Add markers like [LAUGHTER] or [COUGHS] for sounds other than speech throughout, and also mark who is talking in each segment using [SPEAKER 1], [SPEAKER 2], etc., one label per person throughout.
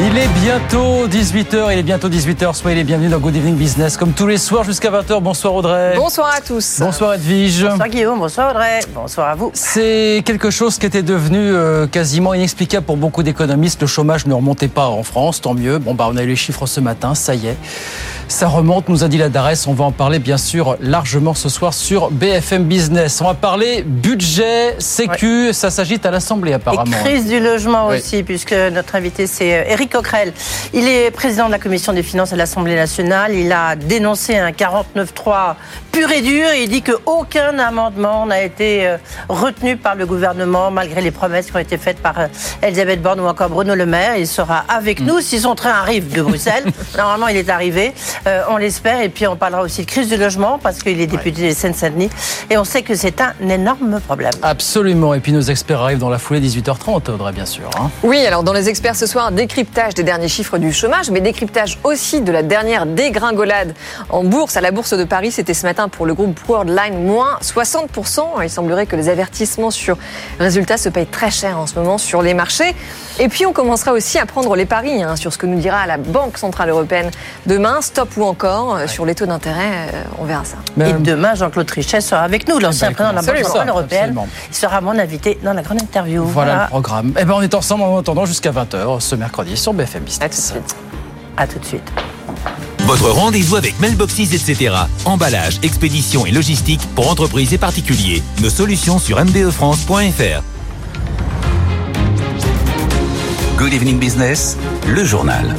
[SPEAKER 1] Il est bientôt 18h, il est bientôt 18h, soyez les bienvenus dans Good Evening Business, comme tous les soirs jusqu'à 20h. Bonsoir Audrey.
[SPEAKER 2] Bonsoir à tous.
[SPEAKER 1] Bonsoir Edwige.
[SPEAKER 2] Bonsoir Guillaume, bonsoir Audrey, bonsoir à vous.
[SPEAKER 1] C'est quelque chose qui était devenu euh, quasiment inexplicable pour beaucoup d'économistes. Le chômage ne remontait pas en France, tant mieux. Bon, bah, on a eu les chiffres ce matin, ça y est. Ça remonte, nous a dit la DARES. On va en parler bien sûr largement ce soir sur BFM Business. On va parler budget, sécu. Ça s'agite à l'Assemblée apparemment.
[SPEAKER 2] Et crise du logement
[SPEAKER 1] Oui.
[SPEAKER 2] aussi, puisque notre invité c'est euh, Éric Coquerel. Il est président de la Commission des finances à l'Assemblée nationale. Il a dénoncé un 49.3 pur et dur. Et il dit qu'aucun amendement n'a été euh, retenu par le gouvernement, malgré les promesses qui ont été faites par euh, Elisabeth Borne ou encore Bruno Le Maire. Il sera avec nous si son train arrive de Bruxelles. [LAUGHS] Normalement, il est arrivé. Euh, on l'espère. Et puis, on parlera aussi de crise du logement, parce qu'il est député des Seine-Saint-Denis. Et on sait que c'est un énorme problème.
[SPEAKER 1] Absolument. Et puis nos experts arrivent dans la foulée 18h30, Audrey, bien sûr. hein.
[SPEAKER 3] Oui, alors dans les experts ce soir, décryptage des derniers chiffres du chômage, mais décryptage aussi de la dernière dégringolade en bourse. À la bourse de Paris, c'était ce matin pour le groupe Worldline, moins 60%. Il semblerait que les avertissements sur résultats se payent très cher en ce moment sur les marchés. Et puis on commencera aussi à prendre les paris hein, sur ce que nous dira la Banque Centrale Européenne demain, stop ou encore, euh, sur les taux d'intérêt, euh, on verra ça.
[SPEAKER 1] Mais,
[SPEAKER 2] Et demain, Jean-Claude Trichet sera avec nous, l'ancien
[SPEAKER 1] ben,
[SPEAKER 2] président de la Banque. Centrale Européenne.
[SPEAKER 1] Absolument.
[SPEAKER 2] Il sera mon invité dans la grande interview.
[SPEAKER 1] Voilà, le programme. Eh ben, on est ensemble en attendant jusqu'à 20h ce mercredi sur BFM Business.
[SPEAKER 3] À tout de suite.
[SPEAKER 2] À tout de suite.
[SPEAKER 4] Votre rendez-vous avec Mailboxes, etc. Emballage, expédition et logistique pour entreprises et particuliers. Nos solutions sur mbefrance.fr. Good evening business, le journal.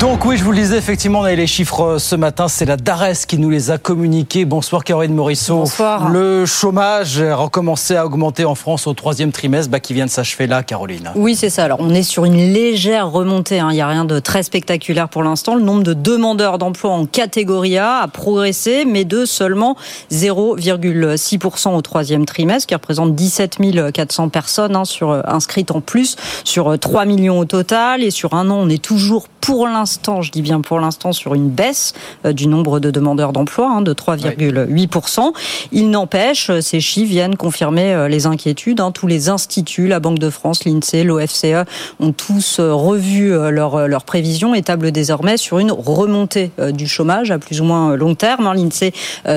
[SPEAKER 1] Donc oui, je vous le disais, effectivement, on a eu les chiffres euh, ce matin. C'est la DARES qui nous les a communiqués. Bonsoir Caroline Morisseau.
[SPEAKER 5] Bonsoir.
[SPEAKER 1] Le chômage a recommencé à augmenter en France au troisième trimestre bah, qui vient de s'achever là, Caroline.
[SPEAKER 5] Oui, c'est ça. Alors, on est sur une légère remontée. hein. Il n'y a rien de très spectaculaire pour l'instant. Le nombre de demandeurs d'emploi en catégorie A a progressé, mais de seulement 0,6% au troisième trimestre, qui représente 17 400 personnes hein, sur, euh, inscrites en plus, sur euh, 3 millions au total. Et sur un an, on est toujours pour l'instant, je dis bien pour l'instant, sur une baisse euh, du nombre de demandeurs d'emploi hein, de 3,8%. Il n'empêche, euh, ces chiffres viennent confirmer euh, les inquiétudes. hein. Tous les instituts, la Banque de France, l'INSEE, l'OFCE, ont tous revu leurs leurs prévisions et tablent désormais sur une remontée du chômage à plus ou moins long terme. hein. L'INSEE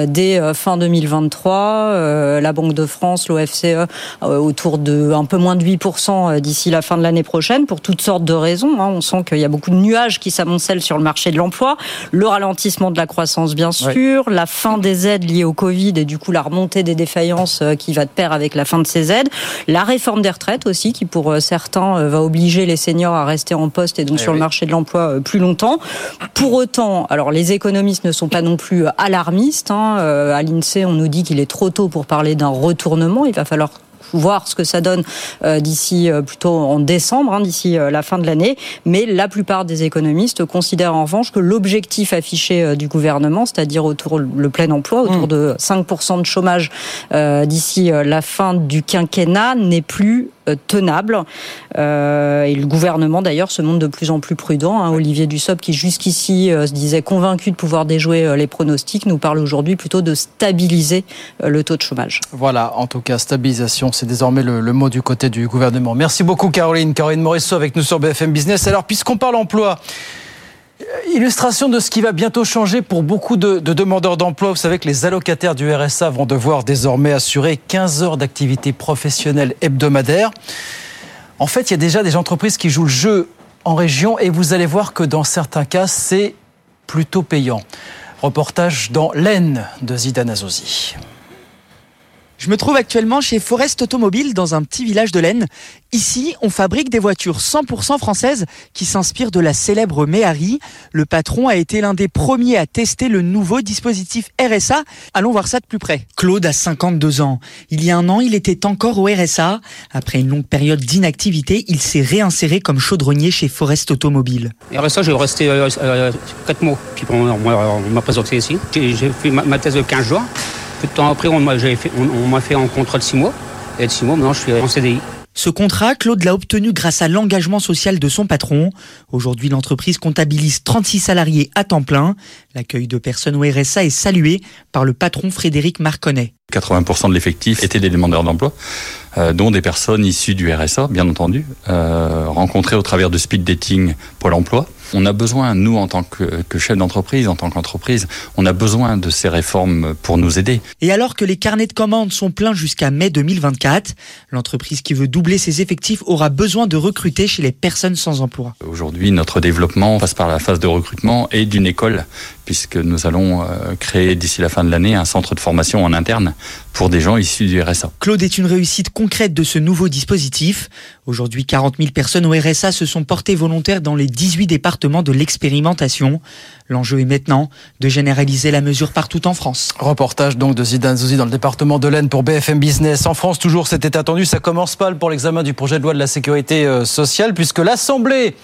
[SPEAKER 5] dès fin 2023, euh, la Banque de France, l'OFCE autour de un peu moins de 8% d'ici la fin de l'année prochaine pour toutes sortes de raisons. On sent qu'il y a beaucoup de nuages qui s'amoncellent sur le marché de l'emploi, le ralentissement de la croissance bien sûr, la fin des aides liées au Covid et du coup la remontée des défaillances euh, qui va de pair avec la fin de ces aides, la réforme des retraites aussi qui pour euh, certains euh, va obliger les seniors à rester en poste et donc
[SPEAKER 1] Eh
[SPEAKER 5] sur
[SPEAKER 1] oui.
[SPEAKER 5] le marché de l'emploi plus longtemps. Pour autant, alors les économistes ne sont pas non plus alarmistes. hein. À l'INSEE, on nous dit qu'il est trop tôt pour parler d'un retournement. Il va falloir voir ce que ça donne euh, d'ici euh, plutôt en décembre, hein, d'ici euh, la fin de l'année. Mais la plupart des économistes considèrent en revanche que l'objectif affiché du gouvernement, c'est-à-dire autour le plein emploi, autour de 5% de chômage d'ici la fin du quinquennat, n'est plus tenable. Euh, et le gouvernement d'ailleurs se montre de plus en plus prudent. hein. Olivier Dussopt, qui jusqu'ici euh, se disait convaincu de pouvoir déjouer euh, les pronostics, nous parle aujourd'hui plutôt de stabiliser le taux de chômage.
[SPEAKER 1] Voilà, en tout cas, stabilisation, c'est désormais le, mot du côté du gouvernement. Merci beaucoup Caroline. Caroline Morisseau avec nous sur BFM Business. Alors, puisqu'on parle emploi, euh, illustration de ce qui va bientôt changer pour beaucoup de, de demandeurs d'emploi. Vous savez que les allocataires du RSA vont devoir désormais assurer 15 heures d'activité professionnelle hebdomadaire. En fait, il y a déjà des entreprises qui jouent le jeu en région et vous allez voir que dans certains cas, c'est plutôt payant. Reportage dans l'Aisne de Zidane Azozi.
[SPEAKER 6] Je me trouve actuellement chez Forest Automobile dans un petit village de l'Aisne. Ici, on fabrique des voitures 100% françaises qui s'inspirent de la célèbre Méhari. Le patron a été l'un des premiers à tester le nouveau dispositif RSA. Allons voir ça de plus près. Claude a 52 ans. Il y a un an, il était encore au RSA. Après une longue période d'inactivité, il s'est réinséré comme chaudronnier chez Forest Automobile.
[SPEAKER 7] Après ça, j'ai resté 4 mois. Puis bon, on m'a- on m'a présenté ici. J'ai j'ai fait ma, ma thèse de 15 jours. Peu de temps après, on m'a fait, on, fait un contrat de 6 mois. Et de 6 mois, maintenant, je suis en CDI.
[SPEAKER 6] Ce contrat, Claude l'a obtenu grâce à l'engagement social de son patron. Aujourd'hui, l'entreprise comptabilise 36 salariés à temps plein. L'accueil de personnes au RSA est salué par le patron Frédéric Marconnet.
[SPEAKER 8] 80% de l'effectif étaient des demandeurs d'emploi, euh, dont des personnes issues du RSA, bien entendu, euh, rencontrées au travers de speed dating Pôle emploi. On a besoin, nous, en tant que, que chef d'entreprise, en tant qu'entreprise, on a besoin de ces réformes pour nous aider.
[SPEAKER 6] Et alors que les carnets de commandes sont pleins jusqu'à mai 2024, l'entreprise qui veut doubler ses effectifs aura besoin de recruter chez les personnes sans emploi.
[SPEAKER 8] Aujourd'hui, notre développement passe par la phase de recrutement et d'une école, puisque nous allons euh, créer d'ici la fin de l'année un centre de formation en interne pour des gens issus du RSA.
[SPEAKER 6] Claude est une réussite concrète de ce nouveau dispositif. Aujourd'hui, 40 000 personnes au RSA se sont portées volontaires dans les 18 départements de l'expérimentation. L'enjeu est maintenant de généraliser la mesure partout en France.
[SPEAKER 1] Reportage donc de Zidane Zouzi dans le département de l'Aisne pour BFM Business. En France, toujours, c'était attendu. Ça commence pas pour l'examen du projet de loi de la sécurité euh, sociale puisque l'Assemblée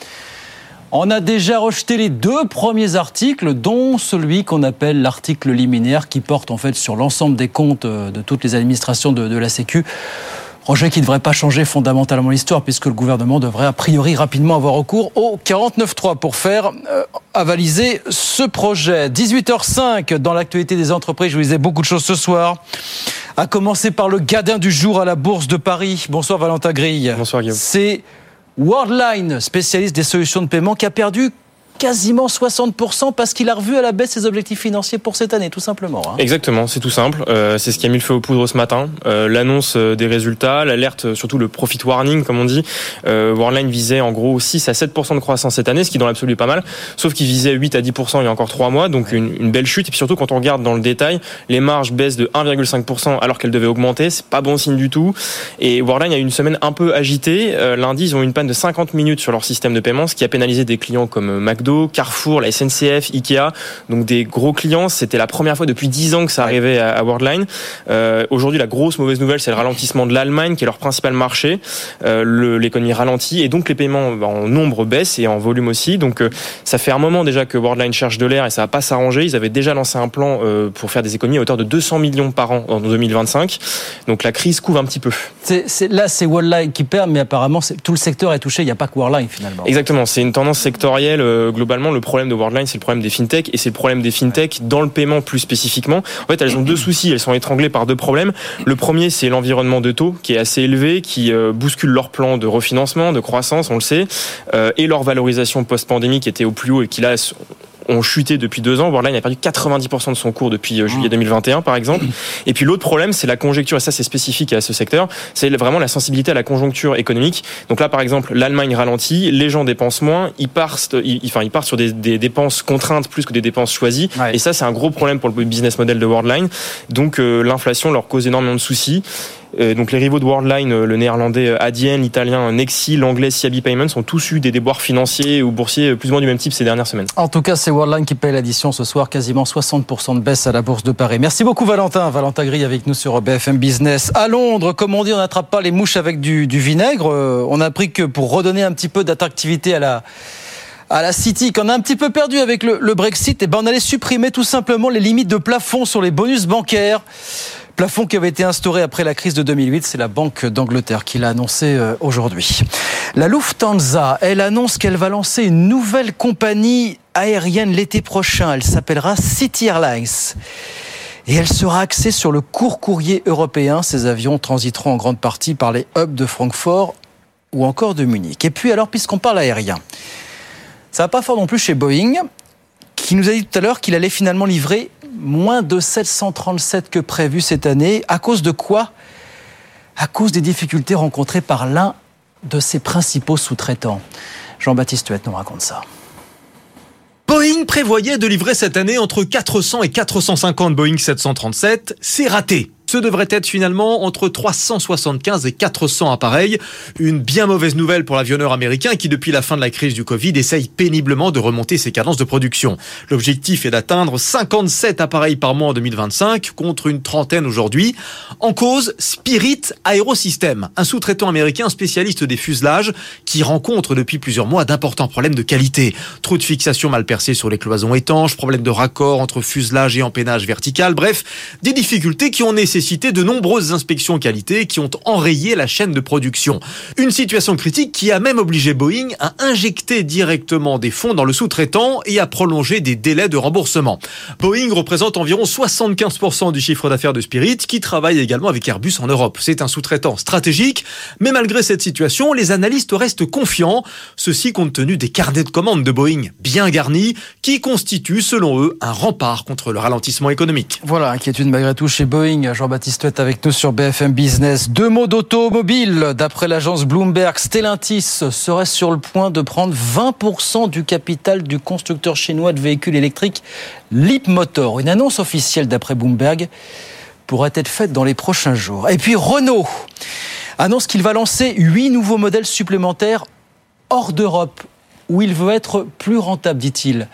[SPEAKER 1] on a déjà rejeté les deux premiers articles, dont celui qu'on appelle l'article liminaire, qui porte en fait sur l'ensemble des comptes euh, de toutes les administrations de, la Sécu. Rejet qui ne devrait pas changer fondamentalement l'histoire, puisque le gouvernement devrait a priori rapidement avoir recours au 49.3 pour faire euh, avaliser ce projet. 18h05 dans l'actualité des entreprises, je vous disais beaucoup de choses ce soir. À commencer par le gadin du jour à la Bourse de Paris. Bonsoir Valentin Grille.
[SPEAKER 9] Bonsoir Guillaume.
[SPEAKER 1] C'est Worldline, spécialiste des solutions de paiement, qui a perdu quasiment 60% parce qu'il a revu à la baisse ses objectifs financiers pour cette année, tout simplement. Hein.
[SPEAKER 9] Exactement, c'est tout simple. Euh, c'est ce qui a mis le feu aux poudres ce matin. Euh, L'annonce euh, des résultats, l'alerte, surtout le profit warning, comme on dit. Euh, Worldline visait en gros 6 à 7% de croissance cette année, ce qui dans l'absolu est pas mal. Sauf qu'il visait 8 à 10% il y a encore 3 mois, donc une, une, belle chute. Et puis surtout, quand on regarde dans le détail, les marges baissent de 1,5% alors qu'elles devaient augmenter. C'est pas bon signe du tout. Et Worldline a eu une semaine un peu agitée. lundi, ils ont eu une panne de 50 minutes sur leur système de paiement, ce qui a pénalisé des clients comme McDo Carrefour, la SNCF, Ikea, donc des gros clients. C'était la première fois depuis 10 ans que ça arrivait à, Worldline. Euh, Aujourd'hui, la grosse mauvaise nouvelle, c'est le ralentissement de l'Allemagne, qui est leur principal marché. Euh, L'économie ralentit et donc les paiements bah, en nombre baissent et en volume aussi. Donc euh, ça fait un moment déjà que Worldline cherche de l'air et ça va pas s'arranger. Ils avaient déjà lancé un plan pour faire des économies à hauteur de 200 millions par an en 2025. Donc la crise couvre un petit peu.
[SPEAKER 1] là, c'est Worldline qui perd, mais apparemment tout le secteur est touché. Il n'y a pas que Worldline finalement.
[SPEAKER 9] Exactement. C'est une tendance sectorielle globalement, le problème de Worldline, c'est le problème des fintech et c'est le problème des fintech dans le paiement plus spécifiquement. En fait, elles ont deux soucis. Elles sont étranglées par deux problèmes. Le premier, c'est l'environnement de taux qui est assez élevé, qui euh, bouscule leur plan de refinancement, de croissance, on le sait, euh, et leur valorisation post-pandémie qui était au plus haut et qui là ont chuté depuis deux ans. Worldline a perdu 90% de son cours depuis euh, juillet 2021, par exemple. Et puis l'autre problème, c'est la conjecture, et ça c'est spécifique à ce secteur, c'est vraiment la sensibilité à la conjoncture économique. Donc là, par exemple, l'Allemagne ralentit, les gens dépensent moins, ils partent, ils, enfin, ils partent sur des, des, dépenses contraintes plus que des dépenses choisies. Et ça, c'est un gros problème pour le business model de Worldline. Donc euh, l'inflation leur cause énormément de soucis. Euh, donc les rivaux de Worldline, euh, le néerlandais euh, Adyen, l'italien Nexi, l'anglais Siabi Payments ont tous eu des déboires financiers ou boursiers plus ou moins du même type ces dernières semaines.
[SPEAKER 1] En tout cas, c'est Worldline qui paye l'addition ce soir, quasiment 60% de baisse à la bourse de Paris. Merci beaucoup Valentin. Valentin Gris avec nous sur BFM Business. À Londres, comme on dit, on n'attrape pas les mouches avec du, vinaigre. On a appris que pour redonner un petit peu d'attractivité à la à la City, qu'on a un petit peu perdu avec le, Brexit, et eh ben on allait supprimer tout simplement les limites de plafond sur les bonus bancaires. Plafond qui avait été instauré après la crise de 2008, c'est la Banque d'Angleterre qui l'a annoncé euh, aujourd'hui. La Lufthansa, elle annonce qu'elle va lancer une nouvelle compagnie aérienne l'été prochain. Elle s'appellera City Airlines. Et elle sera axée sur le court courrier européen. Ces avions transiteront en grande partie par les hubs de Francfort ou encore de Munich. Et puis alors, puisqu'on parle aérien, ça va pas fort non plus chez Boeing, qui nous a dit tout à l'heure qu'il allait finalement livrer moins de 737 que prévu cette année. À cause de quoi? À cause des difficultés rencontrées par l'un de ses principaux sous-traitants. Jean-Baptiste Huette nous raconte ça.
[SPEAKER 10] Boeing prévoyait de livrer cette année entre 400 et 450 Boeing 737. C'est raté. Ce devrait être finalement entre 375 et 400 appareils. Une bien mauvaise nouvelle pour l'avionneur américain qui, depuis la fin de la crise du Covid, essaye péniblement de remonter ses cadences de production. L'objectif est d'atteindre 57 appareils par mois en 2025 contre une trentaine aujourd'hui. En cause, Spirit Aerosystem, un sous-traitant américain spécialiste des fuselages qui rencontre depuis plusieurs mois d'importants problèmes de qualité. Trop de fixations mal percées sur les cloisons étanches, problèmes de raccord entre fuselage et empennage vertical, bref, des difficultés qui ont nécessité cité de nombreuses inspections qualité qui ont enrayé la chaîne de production. Une situation critique qui a même obligé Boeing à injecter directement des fonds dans le sous-traitant et à prolonger des délais de remboursement. Boeing représente environ 75% du chiffre d'affaires de Spirit qui travaille également avec Airbus en Europe. C'est un sous-traitant stratégique, mais malgré cette situation, les analystes restent confiants, ceci compte tenu des carnets de commandes de Boeing bien garnis qui constituent selon eux un rempart contre le ralentissement économique.
[SPEAKER 1] Voilà, inquiétude malgré tout chez Boeing. Jean-Baptiste est avec nous sur BFM Business. Deux mots d'automobile. D'après l'agence Bloomberg, Stellantis serait sur le point de prendre 20% du capital du constructeur chinois de véhicules électriques Leapmotor. Une annonce officielle d'après Bloomberg pourrait être faite dans les prochains jours. Et puis Renault annonce qu'il va lancer huit nouveaux modèles supplémentaires hors d'Europe, où il veut être plus rentable, dit-il.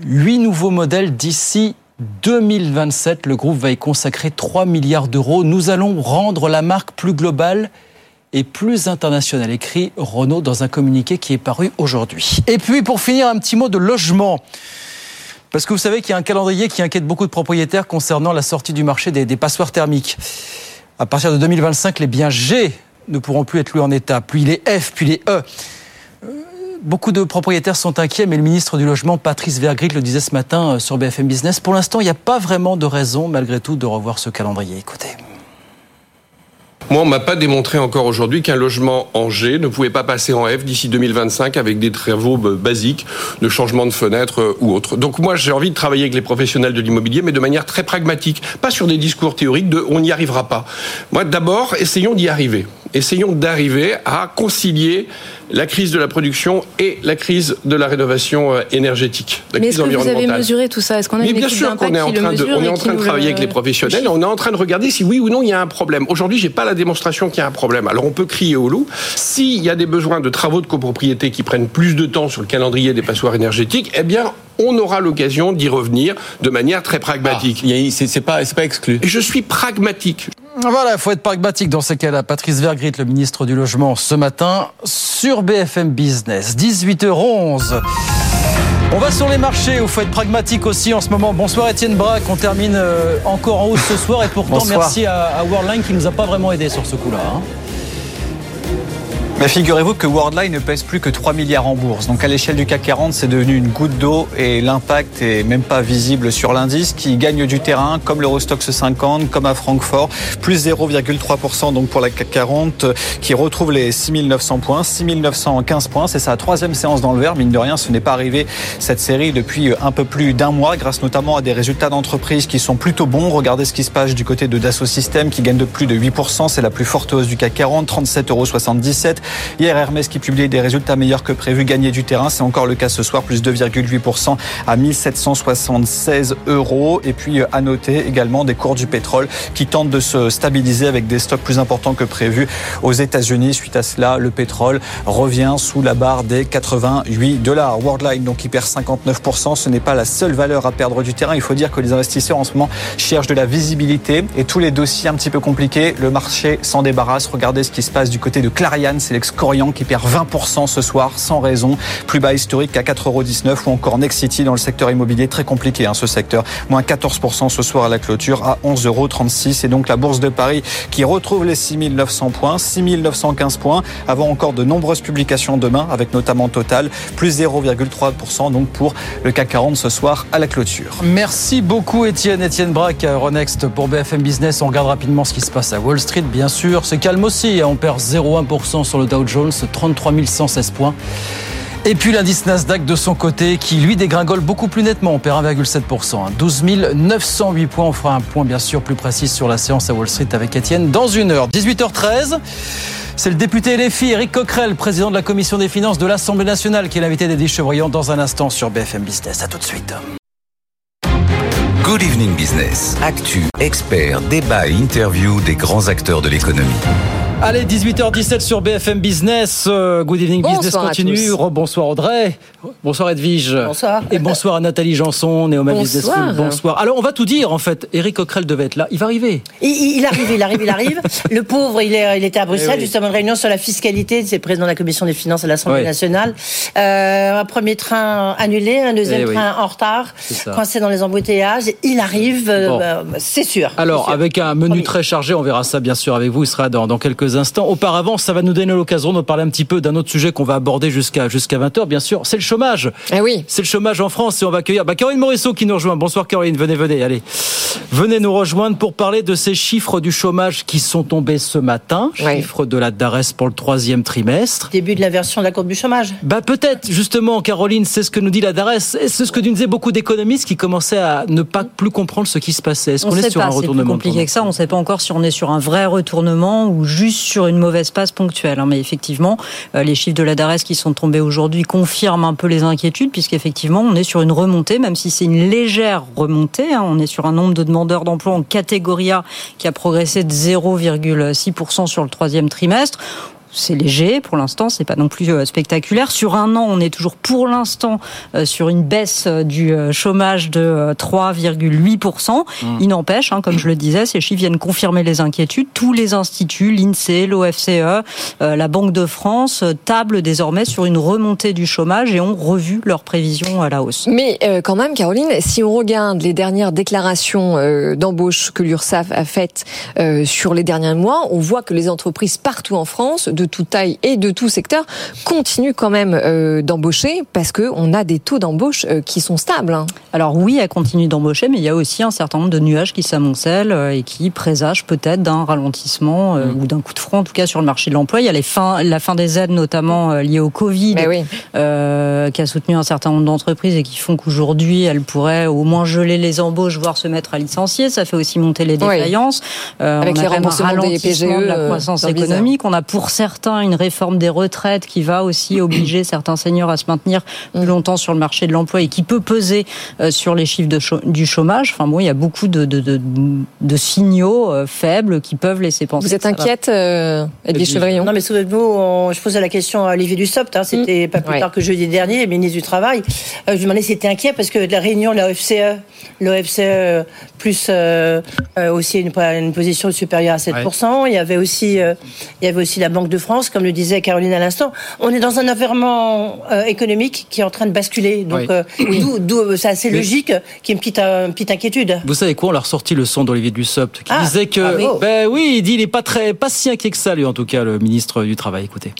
[SPEAKER 1] Huit nouveaux modèles d'ici 2027. Le groupe va y consacrer 3 milliards d'euros. Nous allons rendre la marque plus globale et plus internationale, écrit Renault dans un communiqué qui est paru aujourd'hui. Et puis pour finir, un petit mot de logement. Parce que vous savez qu'il y a un calendrier qui inquiète beaucoup de propriétaires concernant la sortie du marché des, passoires thermiques. À partir de 2025, les biens G ne pourront plus être loués en état, puis les F, puis les E beaucoup de propriétaires sont inquiets, mais le ministre du Logement, Patrice Vergrit, le disait ce matin euh, sur BFM Business. Pour l'instant, il n'y a pas vraiment de raison, malgré tout, de revoir ce calendrier. Écoutez.
[SPEAKER 11] Moi, on m'a pas démontré encore aujourd'hui qu'un logement en G ne pouvait pas passer en F d'ici 2025 avec des travaux basiques de changement de fenêtre euh, ou autre. Donc moi, j'ai envie de travailler avec les professionnels de l'immobilier, mais de manière très pragmatique, pas sur des discours théoriques de on n'y arrivera pas. Moi, d'abord, essayons d'y arriver. Essayons d'arriver à concilier la crise de la production et la crise de la rénovation euh, énergétique.
[SPEAKER 12] La Mais est-ce que vous avez mesuré tout ça? Est-ce qu'on a
[SPEAKER 11] Mais bien sûr qu'on est en train de, on est en train de travailler avec les professionnels. On est en train de regarder si oui ou non il y a un problème. Aujourd'hui, j'ai pas la démonstration qu'il y a un problème. Alors on peut crier au loup. S'il y a des besoins de travaux de copropriété qui prennent plus de temps sur le calendrier des passoires énergétiques, eh bien on aura l'occasion d'y revenir de manière très pragmatique.
[SPEAKER 13] Ah, c'est pas, pas exclu.
[SPEAKER 11] Et je suis pragmatique.
[SPEAKER 1] Voilà, il faut être pragmatique dans ces cas-là. Patrice Vergrit, le ministre du Logement, ce matin sur BFM Business, 18h11. On va sur les marchés, il faut être pragmatique aussi en ce moment. Bonsoir Étienne Braque, on termine euh, encore en haut ce soir et pourtant merci à, Worldline qui nous a pas vraiment aidé sur ce coup-là. Hein.
[SPEAKER 13] Mais figurez-vous que Worldline ne pèse plus que 3 milliards en bourse. Donc à l'échelle du CAC 40, c'est devenu une goutte d'eau et l'impact est même pas visible sur l'indice qui gagne du terrain comme l'Eurostox 50, comme à Francfort, plus 0,3% donc pour la CAC 40 qui retrouve les 6900 points, 6915 points. C'est sa troisième séance dans le vert. Mine de rien, ce n'est pas arrivé cette série depuis un peu plus d'un mois grâce notamment à des résultats d'entreprise qui sont plutôt bons. Regardez ce qui se passe du côté de Dassault Systèmes qui gagne de plus de 8%. C'est la plus forte hausse du CAC 40, 37,77 euros. Hier, Hermès qui publie des résultats meilleurs que prévu, gagner du terrain. C'est encore le cas ce soir, plus 2,8% à 1776 euros. Et puis, à noter également des cours du pétrole qui tentent de se stabiliser avec des stocks plus importants que prévu aux États-Unis. Suite à cela, le pétrole revient sous la barre des 88 dollars. Worldline, donc, qui perd 59%. Ce n'est pas la seule valeur à perdre du terrain. Il faut dire que les investisseurs en ce moment cherchent de la visibilité et tous les dossiers un petit peu compliqués. Le marché s'en débarrasse. Regardez ce qui se passe du côté de Clariane. C'est Corian qui perd 20% ce soir sans raison, plus bas historique qu'à 4,19€ ou encore Nexity dans le secteur immobilier, très compliqué hein, ce secteur, moins 14% ce soir à la clôture à 11,36€ et donc la bourse de Paris qui retrouve les 6900 points, 6915 points, avant encore de nombreuses publications demain avec notamment Total, plus 0,3% donc pour le CAC 40 ce soir à la clôture.
[SPEAKER 1] Merci beaucoup Étienne, Étienne Braque, Euronext pour BFM Business. On regarde rapidement ce qui se passe à Wall Street, bien sûr. C'est calme aussi, hein. on perd 0,1% sur le Dow Jones, 33 116 points. Et puis l'indice Nasdaq de son côté qui lui dégringole beaucoup plus nettement, on perd 1,7%. 12 908 points, on fera un point bien sûr plus précis sur la séance à Wall Street avec Étienne dans une heure. 18h13. C'est le député LFI, Eric Coquerel, président de la commission des finances de l'Assemblée nationale, qui est l'invité des Chevrillon dans un instant sur BFM Business. A tout de suite.
[SPEAKER 14] Good Evening Business. Actu, experts, débat et interview des grands acteurs de l'économie.
[SPEAKER 1] Allez, 18h17 sur BFM Business. Euh, Good Evening Business continue. Bonsoir Audrey. Bonsoir Edwige.
[SPEAKER 2] Bonsoir.
[SPEAKER 1] Et bonsoir à Nathalie Janson, Néoma Business School. Bonsoir. Alors, on va tout dire en fait. Eric Coquerel devait être là. Il va arriver.
[SPEAKER 2] Il, arrive, il arrive, il arrive. [LAUGHS] Le pauvre, il, est, il était à Bruxelles, eh justement, une réunion sur la fiscalité. C'est président de la commission des finances à l'Assemblée nationale. Euh, un premier train annulé, un deuxième eh train en retard, coincé dans les embouteillages. Il arrive, euh, bah, c'est sûr.
[SPEAKER 1] Alors, avec un menu très chargé, on verra ça bien sûr avec vous. Il sera dans, dans quelques instants. Auparavant, ça va nous donner l'occasion de parler un petit peu d'un autre sujet qu'on va aborder jusqu'à jusqu'à 20h, bien sûr. C'est le chômage.
[SPEAKER 3] Eh oui.
[SPEAKER 1] C'est le chômage en France et on va accueillir bah, Caroline Morisseau qui nous rejoint. Bonsoir Caroline, venez, venez, allez. Venez nous rejoindre pour parler de ces chiffres du chômage qui sont tombés ce matin. Chiffres de la DARES pour le troisième trimestre.
[SPEAKER 2] Début de l'inversion de la courbe du chômage.
[SPEAKER 1] Bah peut-être, justement, Caroline, c'est ce que nous dit la DARES. C'est ce que nous disaient beaucoup d'économistes qui commençaient à ne pas plus comprendre ce qui se passait. Est-ce qu'on est, sur un retournement
[SPEAKER 5] C'est compliqué que ça. On ne sait pas encore si on est sur un vrai retournement ou juste sur une mauvaise passe ponctuelle. Hein. Mais effectivement, euh, les chiffres de la DARES qui sont tombés aujourd'hui confirment un peu les inquiétudes, puisqu'effectivement, on est sur une remontée, même si c'est une légère remontée. Hein. On est sur un nombre de demandeurs d'emploi en catégorie A qui a progressé de 0,6% sur le troisième trimestre c'est léger pour l'instant, c'est pas non plus euh, spectaculaire. Sur un an, on est toujours pour l'instant euh, sur une baisse euh, du chômage de 3,8%. Mmh. Il n'empêche, hein, comme je le disais, ces chiffres viennent confirmer les inquiétudes. Tous les instituts, l'INSEE, l'OFCE, la Banque de France, tablent désormais sur une remontée du chômage et ont revu leurs prévisions à la hausse.
[SPEAKER 3] Mais quand même, Caroline, si on regarde les dernières déclarations d'embauche que l'URSSAF a faites sur les derniers mois, on voit que les entreprises partout en France de toute taille et de tout secteur continuent quand même euh, d'embaucher parce qu'on a des taux d'embauche euh, qui sont stables. Hein.
[SPEAKER 5] Alors oui, elle continue d'embaucher, mais il y a aussi un certain nombre de nuages qui s'amoncellent euh, et qui présagent peut-être d'un ralentissement mm. ou d'un coup de front, en tout cas sur le marché de l'emploi. Il y a les fins, la fin des aides, notamment liées au Covid, qui a soutenu un certain nombre d'entreprises et qui font qu'aujourd'hui, elles pourraient au moins geler les embauches, voire se mettre à licencier. Ça fait aussi monter les défaillances.
[SPEAKER 3] Avec les remboursements des PGE,
[SPEAKER 5] de la croissance économique. On a pour certains une réforme des retraites qui va aussi obliger [CLEARS THROAT] certains seniors à se maintenir plus longtemps sur le marché de l'emploi et qui peut peser euh, sur les chiffres de du chômage. Enfin bon, il y a beaucoup de, de, signaux euh, faibles qui peuvent laisser penser.
[SPEAKER 3] Vous êtes inquiète, euh, Edwige Chevrillon?
[SPEAKER 2] Non, mais souvenez-vous, je posais la question à Olivier Dussopt, hein, c'était mm. pas plus tard que jeudi dernier, ministre du Travail. je lui demandais si c'était inquiet parce que la réunion de la OFCE, l'OFCE plus aussi une, une, position supérieure à 7%, il y avait aussi il y avait aussi la Banque de France, comme le disait Caroline à l'instant, on est dans un environnement euh, économique qui est en train de basculer. Donc, euh, d'où, euh, c'est assez logique qu'il y ait une petite, une petite inquiétude.
[SPEAKER 1] Vous savez quoi On a ressorti le son d'Olivier Dussopt qui ah, disait que, ben oui, il dit il n'est pas très, pas si inquiet que ça, lui en tout cas, le ministre du Travail. Écoutez.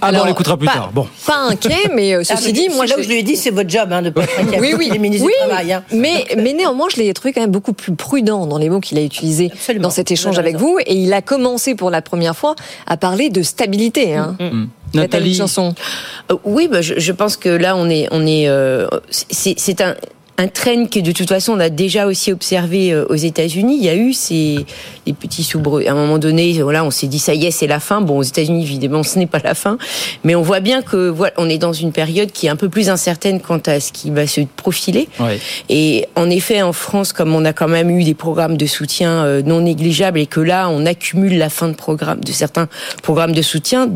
[SPEAKER 1] Ah bon, on l'écoutera plus tard. Bon.
[SPEAKER 3] Pas inquiet, mais euh, ceci dit, moi,
[SPEAKER 2] là je... où je lui ai dit, c'est votre job hein, de pas être inquiet.
[SPEAKER 3] oui, oui, les ministres du travail. Hein. Mais, mais néanmoins, je l'ai trouvé quand même beaucoup plus prudent dans les mots qu'il a utilisés dans cet échange avec vous, et il a commencé pour la première fois à parler de stabilité. Hein. Mm, mm.
[SPEAKER 1] Mm. Nathalie Chanson.
[SPEAKER 12] Euh, oui, bah, je, je, pense que là, on est, on est, euh, c'est un, un trend que de toute façon on a déjà aussi observé euh, aux États-Unis. Il y a eu ces les petits soubresauts. À un moment donné, voilà, on s'est dit ça y est, c'est la fin. Bon, aux États-Unis, évidemment, ce n'est pas la fin, mais on voit bien que voilà, on est dans une période qui est un peu plus incertaine quant à ce qui va se profiler. Et en effet, en France, comme on a quand même eu des programmes de soutien euh, non négligeables et que là, on accumule la fin de programme de certains programmes de soutien,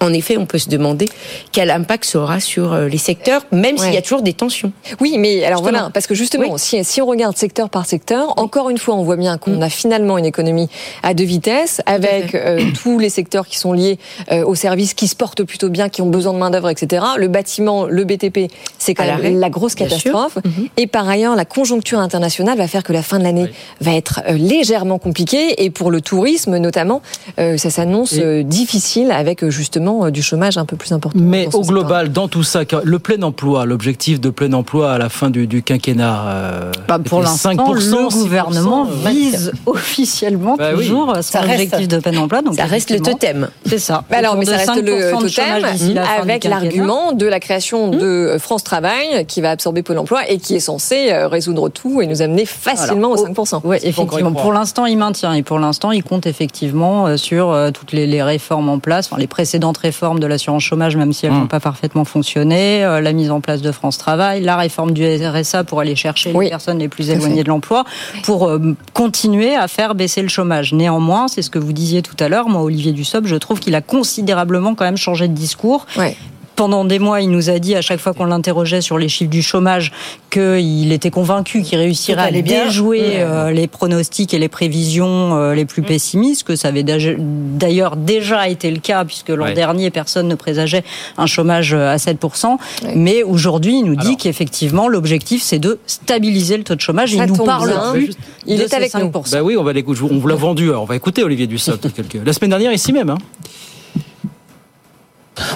[SPEAKER 12] en effet, on peut se demander quel impact ça aura sur euh, les secteurs, même s'il y a toujours des tensions.
[SPEAKER 3] Oui, mais alors voilà, parce que justement, si, si, on regarde secteur par secteur, encore une fois, on voit bien qu'on mm. a finalement une économie à deux vitesses, avec euh, tous les secteurs qui sont liés euh, aux services qui se portent plutôt bien, qui ont besoin de main-d'œuvre, etc. Le bâtiment, le BTP, c'est quand même la grosse catastrophe. Mm-hmm. Et par ailleurs, la conjoncture internationale va faire que la fin de l'année va être légèrement compliquée. Et pour le tourisme, notamment, ça s'annonce difficile avec justement euh, du chômage un peu plus important.
[SPEAKER 1] Mais au global, dans tout ça, le plein emploi, l'objectif de plein emploi à la fin du, quinquennat,
[SPEAKER 5] euh, bah, pour l'instant, le gouvernement vise officiellement bah toujours son objectif de plein emploi.
[SPEAKER 12] Donc ça reste le totem.
[SPEAKER 5] C'est ça.
[SPEAKER 3] Bah alors, mais ça reste le totem avec l'argument de la création mmh. de France Travail qui va absorber Pôle emploi et qui est censé euh, résoudre tout et nous amener facilement aux 5%.
[SPEAKER 5] Oui, effectivement. Pour l'instant, il maintient et pour l'instant, il compte effectivement sur toutes les réformes en place, enfin les précédentes différentes réformes de l'assurance chômage, même si elles n'ont
[SPEAKER 1] Mmh.
[SPEAKER 5] pas parfaitement fonctionné, euh, la mise en place de France Travail, la réforme du RSA pour aller chercher les personnes les plus éloignées de l'emploi, pour euh, continuer à faire baisser le chômage. Néanmoins, c'est ce que vous disiez tout à l'heure, moi, Olivier Dussopt, je trouve qu'il a considérablement quand même changé de discours. Pendant des mois, il nous a dit à chaque fois qu'on l'interrogeait sur les chiffres du chômage qu'il était convaincu qu'il réussirait à déjouer euh, les pronostics et les prévisions euh, les plus pessimistes, que ça avait d'ailleurs déjà été le cas, puisque l'an
[SPEAKER 1] Ouais.
[SPEAKER 5] dernier, personne ne présageait un chômage euh, à 7%. Mais aujourd'hui, il nous dit qu'effectivement, l'objectif, c'est de stabiliser le taux de chômage.
[SPEAKER 3] Ça
[SPEAKER 5] il nous parle
[SPEAKER 3] bien.
[SPEAKER 5] plus
[SPEAKER 3] Il
[SPEAKER 5] de
[SPEAKER 3] est avec nous.
[SPEAKER 5] 5%.
[SPEAKER 1] Bah oui, on va l'écouter. On vous l'a vendu. Alors, on va écouter Olivier Dussopt. [LAUGHS] quelques- La semaine dernière, ici même. hein.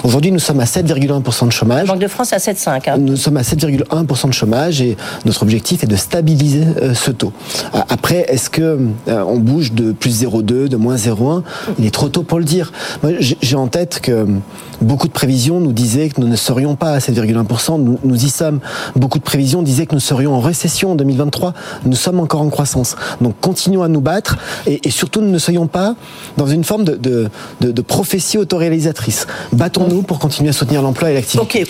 [SPEAKER 15] Aujourd'hui, nous sommes à 7,1% de chômage.
[SPEAKER 2] Banque de France à 7,5. hein.
[SPEAKER 15] Nous sommes à 7,1% de chômage et notre objectif est de stabiliser euh, ce taux. Après, est-ce que euh, on bouge de plus 0,2, de moins 0,1 Il est trop tôt pour le dire. J'ai en tête que beaucoup de prévisions nous disaient que nous ne serions pas à 7,1%. Nous, nous y sommes. Beaucoup de prévisions disaient que nous serions en récession en 2023. Nous sommes encore en croissance. Donc, continuons à nous battre et, et surtout ne soyons pas dans une forme de, de, de, de prophétie autoréalisatrice. Battons-nous pour continuer à soutenir l'emploi et l'activité.